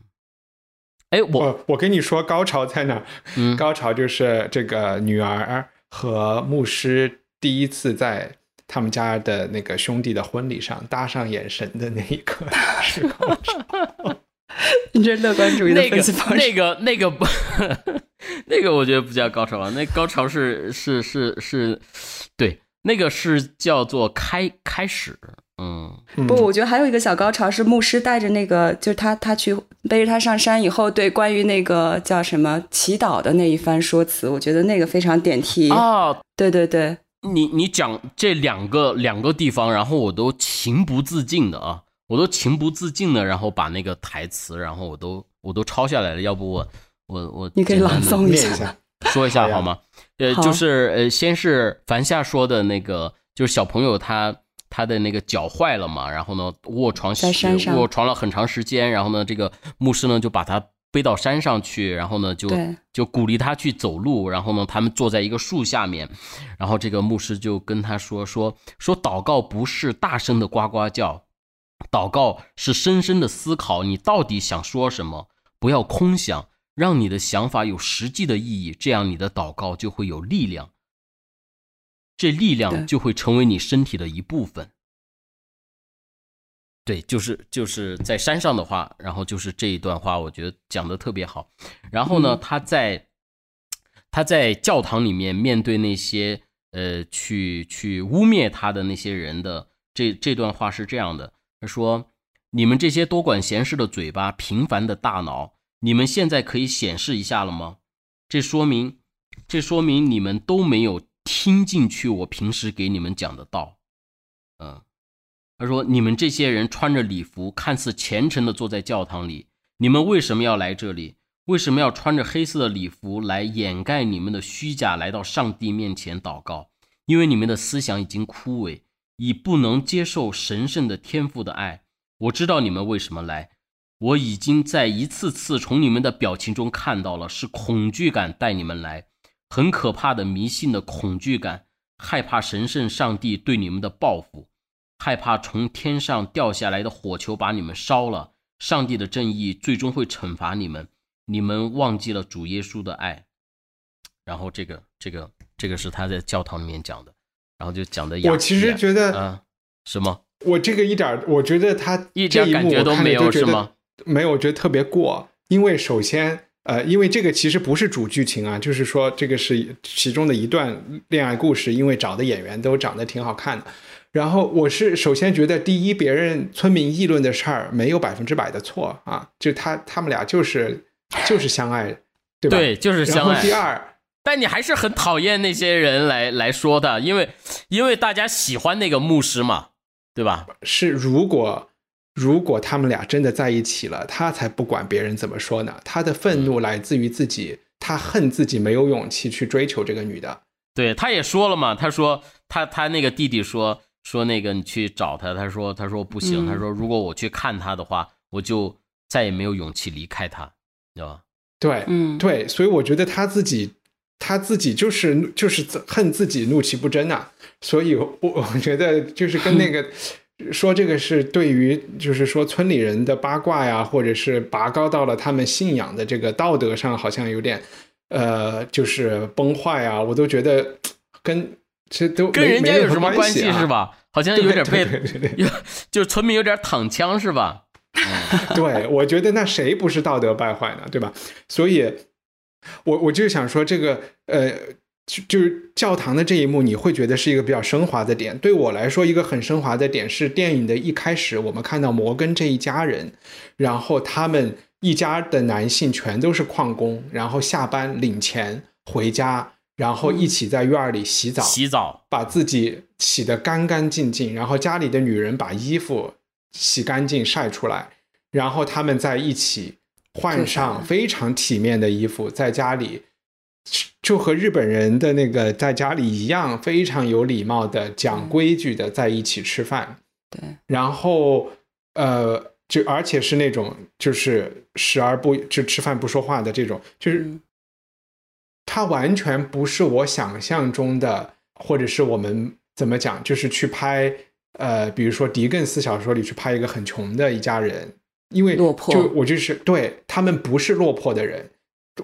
哎，我我跟你说，高潮在哪？嗯，高潮就是这个女儿和牧师第一次在。他们家的那个兄弟的婚礼上搭上眼神的那一刻 是高潮。你这乐观主义的那个那个那个不，那个我觉得不叫高潮了，那高潮是是是是，对，那个是叫做开开始。嗯，不，我觉得还有一个小高潮是牧师带着那个，就是他他去背着他上山以后，对关于那个叫什么祈祷的那一番说辞，我觉得那个非常点题哦。对对对。你你讲这两个两个地方，然后我都情不自禁的啊，我都情不自禁的，然后把那个台词，然后我都我都抄下来了。要不我我我你可以朗诵一下，说一下好吗？呃，就是呃，先是凡夏说的那个，就是小朋友他他的那个脚坏了嘛，然后呢卧床卧床了很长时间，然后呢这个牧师呢就把他。飞到山上去，然后呢，就就鼓励他去走路。然后呢，他们坐在一个树下面，然后这个牧师就跟他说说说，祷告不是大声的呱呱叫，祷告是深深的思考，你到底想说什么？不要空想，让你的想法有实际的意义，这样你的祷告就会有力量。这力量就会成为你身体的一部分。对，就是就是在山上的话，然后就是这一段话，我觉得讲的特别好。然后呢，嗯他在他在教堂里面面对那些呃去去污蔑他的那些人的这这段话是这样的，他说：“你们这些多管闲事的嘴巴，平凡的大脑，你们现在可以显示一下了吗？这说明这说明你们都没有听进去我平时给你们讲的道。”他说：“你们这些人穿着礼服，看似虔诚的坐在教堂里，你们为什么要来这里？为什么要穿着黑色的礼服来掩盖你们的虚假，来到上帝面前祷告？因为你们的思想已经枯萎，已不能接受神圣的天赋的爱。我知道你们为什么来，我已经在一次次从你们的表情中看到了，是恐惧感带你们来，很可怕的迷信的恐惧感，害怕神圣上帝对你们的报复。”害怕从天上掉下来的火球把你们烧了，上帝的正义最终会惩罚你们。你们忘记了主耶稣的爱。然后这个这个这个是他在教堂里面讲的，然后就讲的。我其实觉得啊，什么？我这个一点，我觉得他一点感觉都没有，是吗？没有，我觉得特别过。因为首先，呃，因为这个其实不是主剧情啊，就是说这个是其中的一段恋爱故事，因为找的演员都长得挺好看的。然后我是首先觉得，第一，别人村民议论的事儿没有百分之百的错啊，就他他们俩就是就是相爱，对吧？对，就是相爱。第二，但你还是很讨厌那些人来来说的，因为因为大家喜欢那个牧师嘛，对吧？是如果如果他们俩真的在一起了，他才不管别人怎么说呢。他的愤怒来自于自己，他恨自己没有勇气去追求这个女的。对，他也说了嘛，他说他他那个弟弟说。说那个你去找他，他说他说不行，嗯、他说如果我去看他的话，我就再也没有勇气离开他，知道吧？对，嗯，对，所以我觉得他自己他自己就是就是恨自己怒其不争啊，所以我 我觉得就是跟那个 说这个是对于就是说村里人的八卦呀，或者是拔高到了他们信仰的这个道德上，好像有点呃就是崩坏啊，我都觉得跟。这都跟人家有什么关系啊、是吧？好像有点被对对对对就村民有点躺枪是吧？对，我觉得那谁不是道德败坏呢？对吧？所以，我我就想说，这个呃，就就是教堂的这一幕，你会觉得是一个比较升华的点。对我来说，一个很升华的点是电影的一开始，我们看到摩根这一家人，然后他们一家的男性全都是矿工，然后下班领钱回家。然后一起在院里洗澡，洗澡，把自己洗得干干净净。然后家里的女人把衣服洗干净晒出来，然后他们在一起换上非常体面的衣服，在家里就和日本人的那个在家里一样，非常有礼貌的、讲规矩的在一起吃饭。对，然后呃，就而且是那种就是时而不就吃饭不说话的这种，就是。嗯它完全不是我想象中的，或者是我们怎么讲，就是去拍，呃，比如说狄更斯小说里去拍一个很穷的一家人，因为落魄，就我就是对他们不是落魄的人。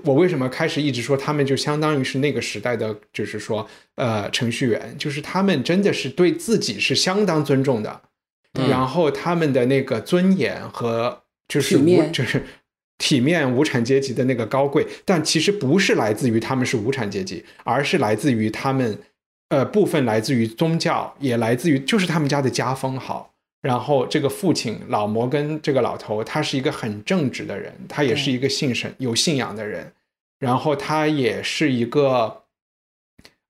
我为什么开始一直说他们就相当于是那个时代的，就是说，呃，程序员，就是他们真的是对自己是相当尊重的，嗯、然后他们的那个尊严和就是就是。体面无产阶级的那个高贵，但其实不是来自于他们是无产阶级，而是来自于他们，呃，部分来自于宗教，也来自于就是他们家的家风好。然后这个父亲老摩根这个老头，他是一个很正直的人，他也是一个信神有信仰的人，然后他也是一个，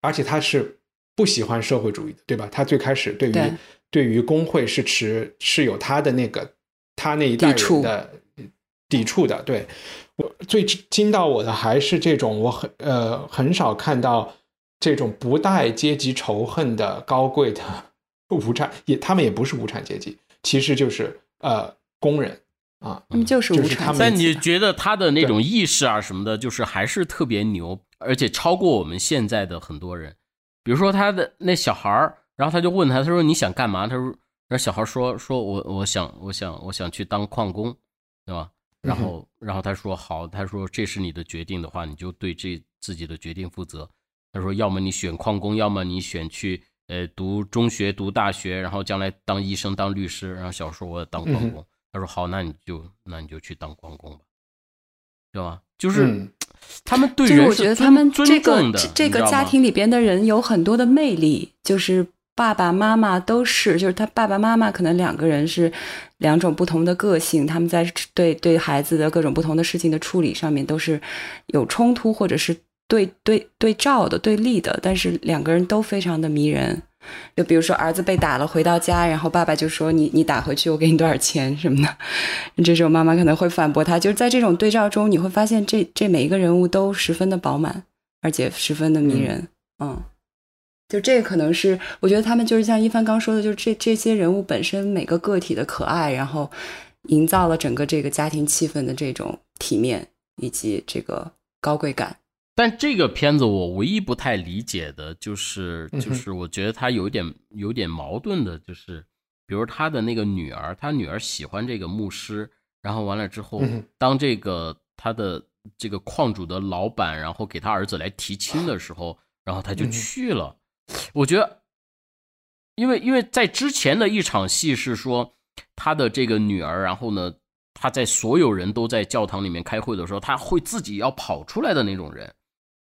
而且他是不喜欢社会主义的，对吧？他最开始对于对,对于工会是持是有他的那个他那一代人的。抵触的，对我最惊到我的还是这种，我很呃很少看到这种不带阶级仇恨的高贵的 无产，也他们也不是无产阶级，其实就是呃工人啊，嗯，就是无产。但你觉得他的那种意识啊什么的，就是还是特别牛，而且超过我们现在的很多人。比如说他的那小孩儿，然后他就问他，他说你想干嘛？他说，那小孩说说我我想我想我想去当矿工，对吧？然后，然后他说好，他说这是你的决定的话，你就对这自己的决定负责。他说，要么你选矿工，要么你选去呃读中学、读大学，然后将来当医生、当律师。然后小时候我也当矿工，他说好，那你就那你就去当矿工吧，对吧？就是他们对人我觉得他们这个这个家庭里边的人有很多的魅力，就是爸爸妈妈都是，就是他爸爸妈妈可能两个人是两种不同的个性，他们在对对孩子的各种不同的事情的处理上面都是有冲突或者是。对对对照的对立的，但是两个人都非常的迷人。就比如说儿子被打了，回到家，然后爸爸就说：“你你打回去，我给你多少钱什么的。”这时候妈妈可能会反驳他。就是在这种对照中，你会发现这这每一个人物都十分的饱满，而且十分的迷人。嗯，就这个可能是我觉得他们就是像一帆刚说的，就是这这些人物本身每个个体的可爱，然后营造了整个这个家庭气氛的这种体面以及这个高贵感。但这个片子我唯一不太理解的就是，就是我觉得他有点有点矛盾的，就是比如他的那个女儿，他女儿喜欢这个牧师，然后完了之后，当这个他的这个矿主的老板，然后给他儿子来提亲的时候，然后他就去了。我觉得，因为因为在之前的一场戏是说他的这个女儿，然后呢，他在所有人都在教堂里面开会的时候，他会自己要跑出来的那种人。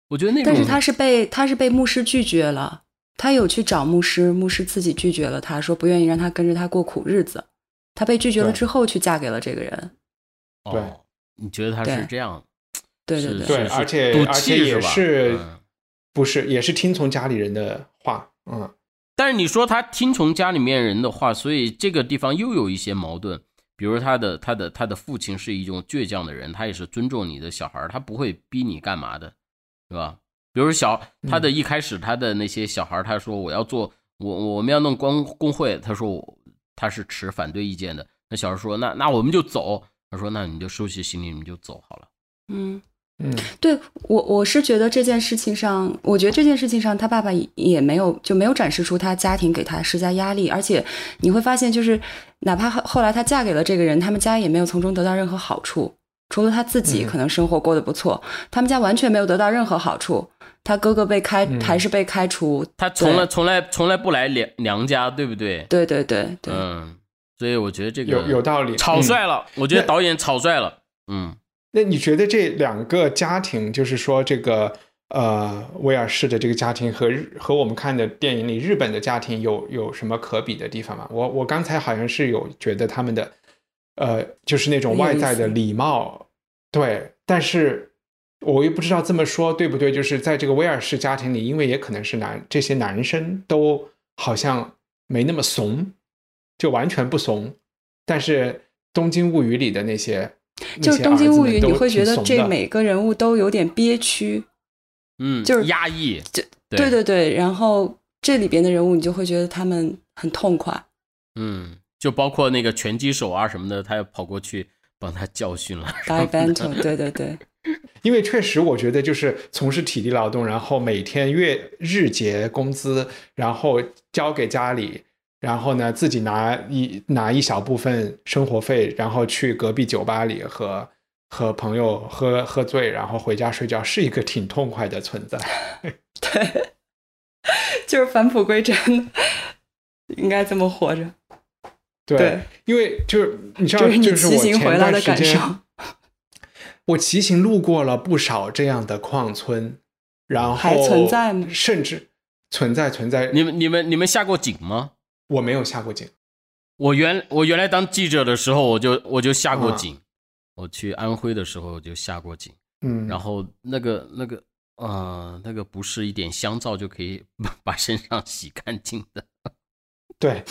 我觉得那，但是他是被他是被牧师拒绝了，他有去找牧师，牧师自己拒绝了，他说不愿意让他跟着他过苦日子，他被拒绝了之后去嫁给了这个人。对，你觉得他是这样？对对对，而且而且也是，不是也是听从家里人的话，嗯。但是你说他听从家里面人的话，所以这个地方又有一些矛盾，比如他的他的他的父亲是一种倔强的人，他也是尊重你的小孩，他不会逼你干嘛的。是吧？比如小他的一开始，他的那些小孩，他说我要做我我们要弄工工会，他说他是持反对意见的。那小孩说那那我们就走，他说那你就收拾行李，你就走好了。嗯嗯，对我我是觉得这件事情上，我觉得这件事情上，他爸爸也没有就没有展示出他家庭给他施加压力，而且你会发现，就是哪怕后来她嫁给了这个人，他们家也没有从中得到任何好处。除了他自己可能生活过得不错，他们家完全没有得到任何好处。他哥哥被开还是被开除，他从来从来从来不来娘娘家，对不对？对对对对。嗯，所以我觉得这个有有道理，草率了。我觉得导演草率了。嗯，那你觉得这两个家庭，就是说这个呃威尔士的这个家庭和和我们看的电影里日本的家庭有有什么可比的地方吗？我我刚才好像是有觉得他们的。呃，就是那种外在的礼貌，对，但是我又不知道这么说对不对。就是在这个威尔士家庭里，因为也可能是男，这些男生都好像没那么怂，就完全不怂。但是《东京物语》里的那些，就是《东京物语》，你会觉得这每个人物都有点憋屈，嗯，就是压抑，对对对。然后这里边的人物，你就会觉得他们很痛快，嗯。就包括那个拳击手啊什么的，他要跑过去帮他教训了。打 battle，对对对。因为确实，我觉得就是从事体力劳动，然后每天月日结工资，然后交给家里，然后呢自己拿一拿一小部分生活费，然后去隔壁酒吧里和和朋友喝喝醉，然后回家睡觉，是一个挺痛快的存在。对，就是返璞归真，应该这么活着。对，因为就是你知道，就是我前段时间，我骑行路过了不少这样的矿村，然后还存在吗？甚至存在存在。你们你们你们下过井吗？我没有下过井。我原我原来当记者的时候，我就我就下过井。我去安徽的时候就下过井。嗯，然后那个那个呃那个不是一点香皂就可以 把身上洗干净的。对。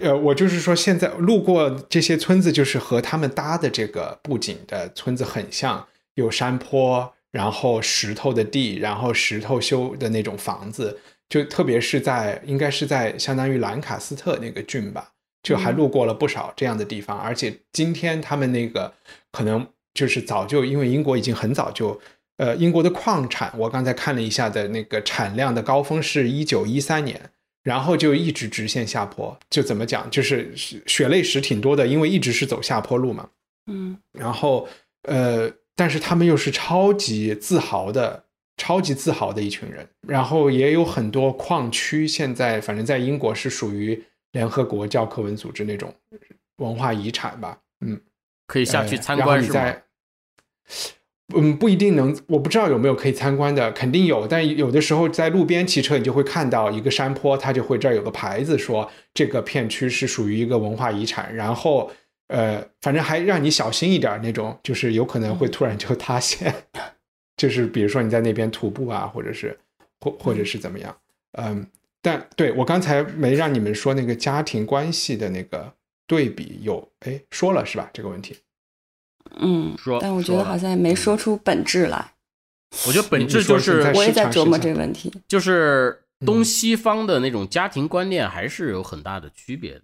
呃，我就是说，现在路过这些村子，就是和他们搭的这个布景的村子很像，有山坡，然后石头的地，然后石头修的那种房子，就特别是在应该是在相当于兰卡斯特那个郡吧，就还路过了不少这样的地方。而且今天他们那个可能就是早就因为英国已经很早就，呃，英国的矿产，我刚才看了一下的那个产量的高峰是一九一三年。然后就一直直线下坡，就怎么讲，就是血泪史挺多的，因为一直是走下坡路嘛。嗯，然后呃，但是他们又是超级自豪的超级自豪的一群人。然后也有很多矿区，现在反正在英国是属于联合国教科文组织那种文化遗产吧。嗯，可以下去参观是吗？嗯，不一定能，我不知道有没有可以参观的，肯定有。但有的时候在路边骑车，你就会看到一个山坡，它就会这儿有个牌子说这个片区是属于一个文化遗产。然后，呃，反正还让你小心一点那种，就是有可能会突然就塌陷。就是比如说你在那边徒步啊，或者是或或者是怎么样，嗯，但对我刚才没让你们说那个家庭关系的那个对比，有哎说了是吧？这个问题。嗯，说，但我觉得好像也没说出本质来。我觉得本质就是我也在琢磨这个问题，就是东西方的那种家庭观念还是有很大的区别的。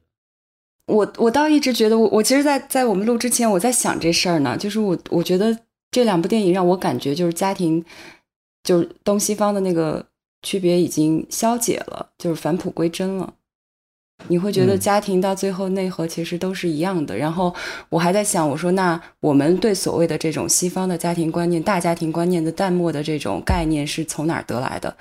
我我倒一直觉得，我我其实，在在我们录之前，我在想这事儿呢。就是我我觉得这两部电影让我感觉，就是家庭，就是东西方的那个区别已经消解了，就是返璞归真了。你会觉得家庭到最后内核其实都是一样的。然后我还在想，我说那我们对所谓的这种西方的家庭观念、大家庭观念的淡漠的这种概念是从哪儿得来的？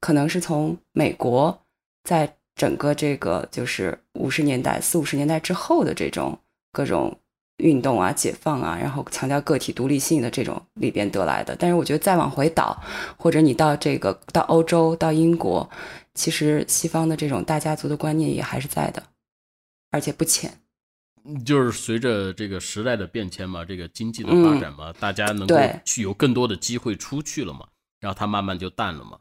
可能是从美国在整个这个就是五十年代、四五十年代之后的这种各种运动啊、解放啊，然后强调个体独立性的这种里边得来的。但是我觉得再往回倒，或者你到这个到欧洲、到英国。其实西方的这种大家族的观念也还是在的，而且不浅。就是随着这个时代的变迁嘛，这个经济的发展嘛，大家能够去有更多的机会出去了嘛，然后它慢慢就淡了嘛。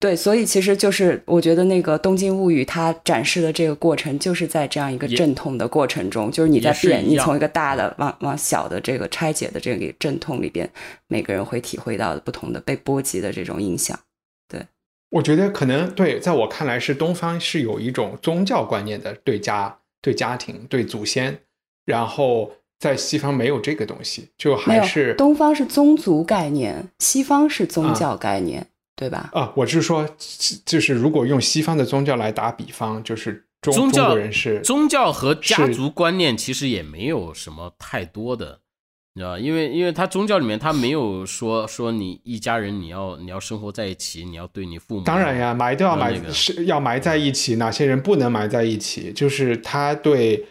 对，所以其实就是我觉得那个《东京物语》它展示的这个过程，就是在这样一个阵痛的过程中，就是你在变，你从一个大的往往小的这个拆解的这个阵痛里边，每个人会体会到的不同的被波及的这种影响。对我觉得可能对，在我看来是东方是有一种宗教观念的对家、对家庭、对祖先，然后在西方没有这个东西，就还是东方是宗族概念，西方是宗教概念，对吧？啊，我是说，就是如果用西方的宗教来打比方，就是宗教人是宗教和家族观念其实也没有什么太多的。你知道因为因为他宗教里面他没有说说你一家人你要你要生活在一起，你要对你父母。当然呀，埋都要埋是要埋在一起，哪些人不能埋在一起？就是他对，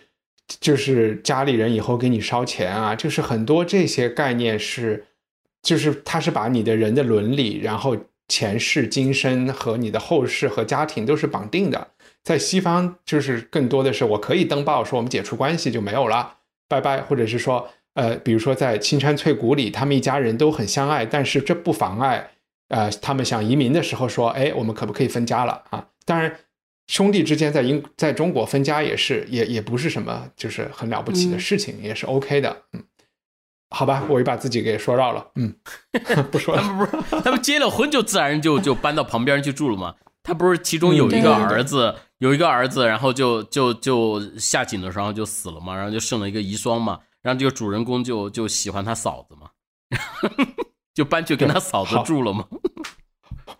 就是家里人以后给你烧钱啊，就是很多这些概念是，就是他是把你的人的伦理，然后前世今生和你的后世和家庭都是绑定的。在西方就是更多的是我可以登报说我们解除关系就没有了，拜拜，或者是说。呃，比如说在青山翠谷里，他们一家人都很相爱，但是这不妨碍，呃，他们想移民的时候说，哎，我们可不可以分家了啊？当然，兄弟之间在英在中国分家也是，也也不是什么就是很了不起的事情，也是 OK 的。嗯，好吧，我又把自己给说绕了。嗯，不说了。他们不是他们结了婚就自然就就搬到旁边去住了吗？他不是其中有一个儿子，有一个儿子，然后就就就下井的时候就死了嘛，然后就剩了一个遗孀嘛。然后这个主人公就就喜欢他嫂子嘛，就搬去跟他嫂子住了嘛。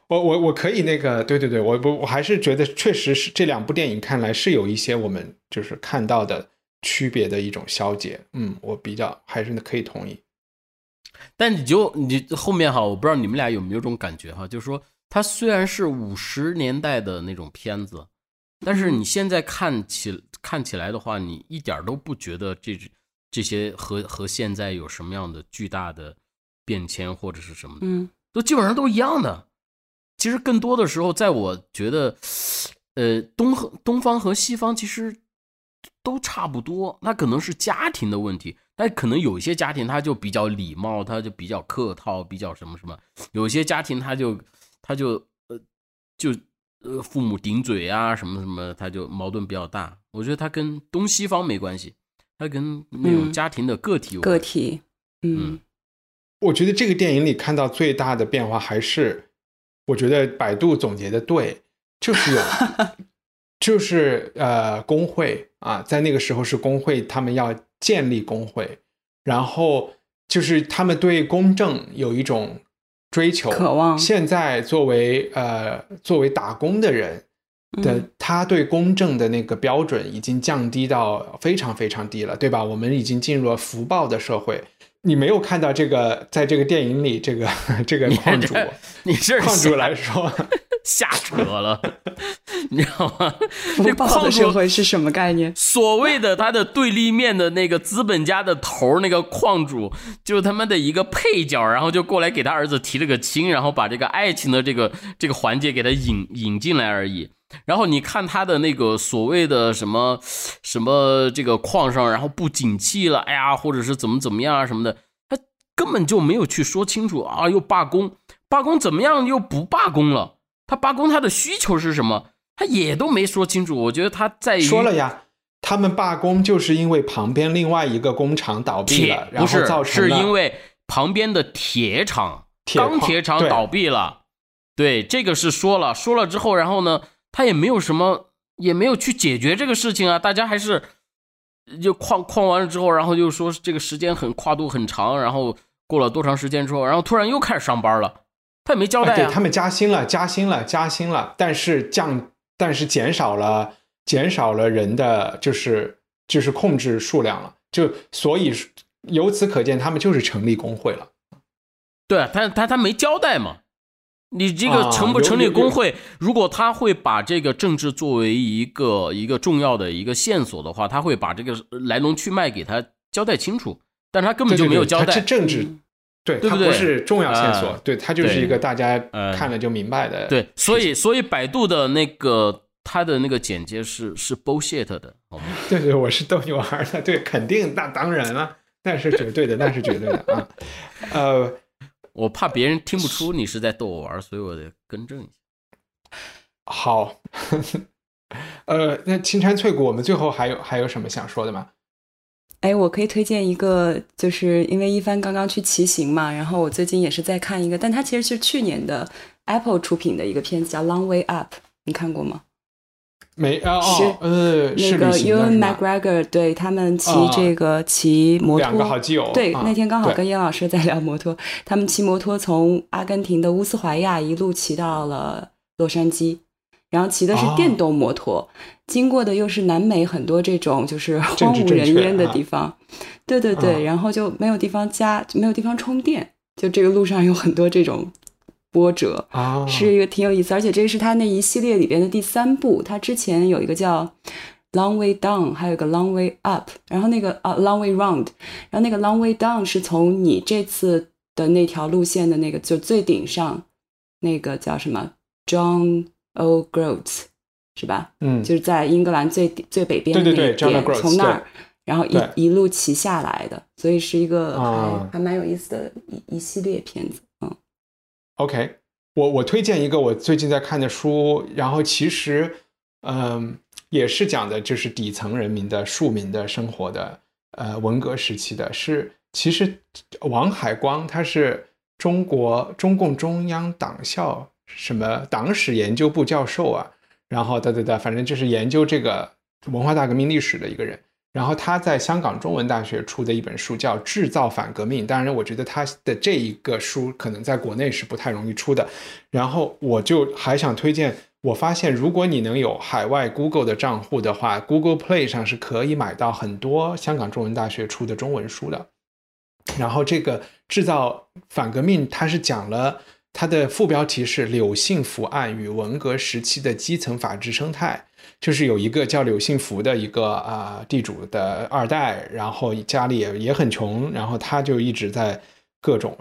我我我可以那个，对对对，我不我还是觉得确实是这两部电影看来是有一些我们就是看到的区别的一种消解。嗯，我比较还是可以同意。但你就你后面哈，我不知道你们俩有没有这种感觉哈，就是说它虽然是五十年代的那种片子，但是你现在看起看起来的话，你一点都不觉得这。这些和和现在有什么样的巨大的变迁或者是什么？嗯，都基本上都一样的。其实更多的时候，在我觉得，呃，东和东方和西方其实都差不多。那可能是家庭的问题，但可能有一些家庭他就比较礼貌，他就比较客套，比较什么什么。有些家庭他就他就呃就呃父母顶嘴啊什么什么，他就矛盾比较大。我觉得他跟东西方没关系。他跟那种家庭的个体有个体，嗯，我觉得这个电影里看到最大的变化还是，我觉得百度总结的对，就是有，就是呃工会啊，在那个时候是工会，他们要建立工会，然后就是他们对公正有一种追求渴望。现在作为呃作为打工的人。的，他对公正的那个标准已经降低到非常非常低了，对吧？我们已经进入了福报的社会。你没有看到这个，在这个电影里，这个这个矿主，你是矿主来说瞎扯了，你知道吗？这矿的社会是什么概念？所谓的他的对立面的那个资本家的头，那个矿主，就是他们的一个配角，然后就过来给他儿子提了个亲，然后把这个爱情的这个这个环节给他引引进来而已。然后你看他的那个所谓的什么什么这个矿上，然后不景气了，哎呀，或者是怎么怎么样啊什么的，他根本就没有去说清楚啊，又罢工，罢工怎么样又不罢工了？他罢工他的需求是什么？他也都没说清楚。我觉得他在于说了呀，他们罢工就是因为旁边另外一个工厂倒闭了，然后造成是因为旁边的铁厂、钢铁厂倒闭了。对，这个是说了，说了之后，然后呢？他也没有什么，也没有去解决这个事情啊！大家还是就矿矿完了之后，然后就说这个时间很跨度很长，然后过了多长时间之后，然后突然又开始上班了，他也没交代啊。对他们加薪了，加薪了，加薪了，但是降，但是减少了，减少了人的就是就是控制数量了，就所以由此可见，他们就是成立工会了。对他他他没交代嘛。你这个成不成立工会？如果他会把这个政治作为一个一个重要的一个线索的话，他会把这个来龙去脉给他交代清楚。但他根本就没有交代。是政治，对，对不对？不是重要线索，对它就是一个大家看了就明白的。对，所以所以百度的那个他的那个简介是是 bullshit 的，好吗？对对，我是逗你玩的，对，肯定那当然了，那是绝对的，那是绝对的啊，呃。我怕别人听不出你是在逗我玩，所以我得更正一下。好，呃，那青山翠谷，我们最后还有还有什么想说的吗？哎，我可以推荐一个，就是因为一帆刚刚去骑行嘛，然后我最近也是在看一个，但它其实是去年的 Apple 出品的一个片子，叫《Long Way Up》，你看过吗？没哦哦，呃，那个 Ewan McGregor 对他们骑这个骑摩托，两个好基友。对，那天刚好跟燕老师在聊摩托，他们骑摩托从阿根廷的乌斯怀亚一路骑到了洛杉矶，然后骑的是电动摩托，经过的又是南美很多这种就是荒无人烟的地方，对对对，然后就没有地方加，就没有地方充电，就这个路上有很多这种。波折啊，是一个挺有意思，而且这是他那一系列里边的第三部。他之前有一个叫《Long Way Down》，还有一个《Long Way Up》，然后那个啊《Long Way Round》，然后那个《Long Way Down》是从你这次的那条路线的那个就最顶上那个叫什么 John O. Groats 是吧？嗯，就是在英格兰最最北边的那个点，从那儿然后一一路骑下来的，所以是一个还还蛮有意思的一一系列片子。嗯。OK，我我推荐一个我最近在看的书，然后其实，嗯，也是讲的就是底层人民的庶民的生活的，呃，文革时期的，是其实王海光他是中国中共中央党校什么党史研究部教授啊，然后哒哒哒，反正就是研究这个文化大革命历史的一个人。然后他在香港中文大学出的一本书叫《制造反革命》，当然，我觉得他的这一个书可能在国内是不太容易出的。然后我就还想推荐，我发现如果你能有海外 Google 的账户的话，Google Play 上是可以买到很多香港中文大学出的中文书的。然后这个《制造反革命》，它是讲了它的副标题是“柳幸福案与文革时期的基层法治生态”。就是有一个叫柳幸福的一个啊地主的二代，然后家里也也很穷，然后他就一直在各种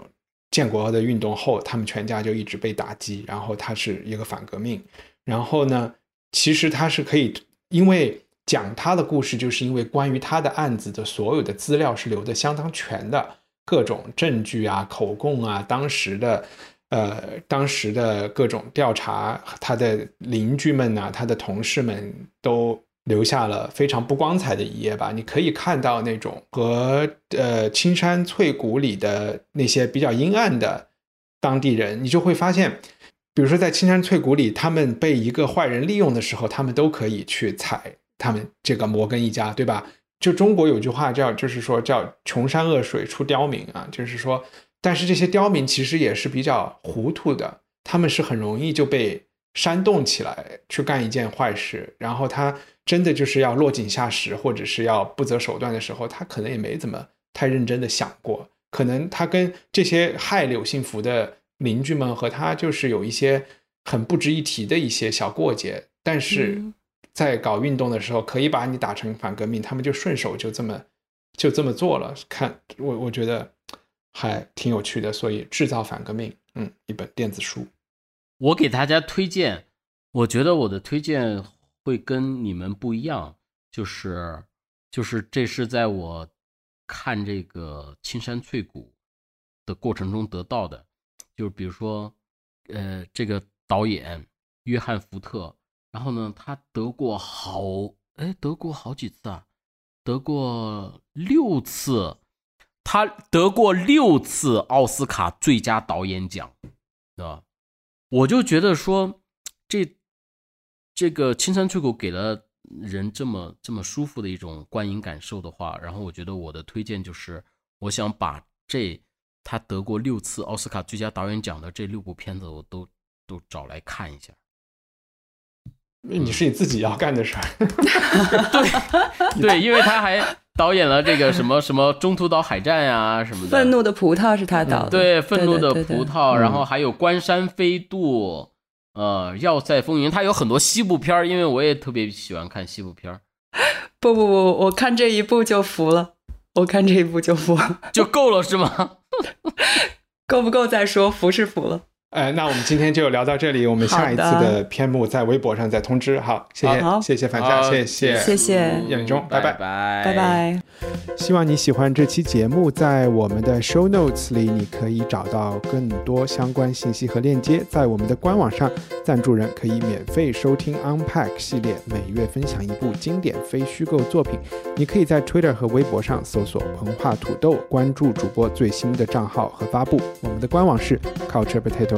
建国的运动后，他们全家就一直被打击，然后他是一个反革命，然后呢，其实他是可以，因为讲他的故事，就是因为关于他的案子的所有的资料是留的相当全的，各种证据啊、口供啊，当时的。呃，当时的各种调查，他的邻居们呐，他的同事们都留下了非常不光彩的一页吧。你可以看到那种和呃青山翠谷里的那些比较阴暗的当地人，你就会发现，比如说在青山翠谷里，他们被一个坏人利用的时候，他们都可以去踩他们这个摩根一家，对吧？就中国有句话叫，就是说叫穷山恶水出刁民啊，就是说。但是这些刁民其实也是比较糊涂的，他们是很容易就被煽动起来去干一件坏事，然后他真的就是要落井下石，或者是要不择手段的时候，他可能也没怎么太认真的想过。可能他跟这些害柳幸福的邻居们和他就是有一些很不值一提的一些小过节，但是在搞运动的时候，可以把你打成反革命，他们就顺手就这么就这么做了。看我，我觉得还挺有趣的。所以制造反革命，嗯，一本电子书。我给大家推荐，我觉得我的推荐会跟你们不一样，就是就是这是在我。看这个青山翠谷的过程中得到的，就是比如说，呃，这个导演约翰福特，然后呢，他得过好，哎，得过好几次啊，得过六次，他得过六次奥斯卡最佳导演奖，啊，我就觉得说，这这个青山翠谷给了。人这么这么舒服的一种观影感受的话，然后我觉得我的推荐就是，我想把这他得过六次奥斯卡最佳导演奖的这六部片子，我都都找来看一下。那你是你自己要干的事儿，对对，因为他还 导演了这个什么什么中途岛海战呀什么的，愤怒的葡萄是他导的，对，愤怒的葡萄，然后还有关山飞渡。呃，要塞风云，他有很多西部片儿，因为我也特别喜欢看西部片儿。不不不，我看这一部就服了，我看这一部就服，就够了是吗？够不够再说，服是服了。哎，那我们今天就聊到这里，我们下一次的篇目在微博上再通知。好，谢谢，谢谢樊夏，谢谢，谢谢叶立忠，拜拜，拜拜拜。希望你喜欢这期节目，在我们的 show notes 里，你可以找到更多相关信息和链接。在我们的官网上，赞助人可以免费收听 Unpack 系列，每月分享一部经典非虚构作品。你可以在 Twitter 和微博上搜索“文化土豆”，关注主播最新的账号和发布。我们的官网是 Culture Potato。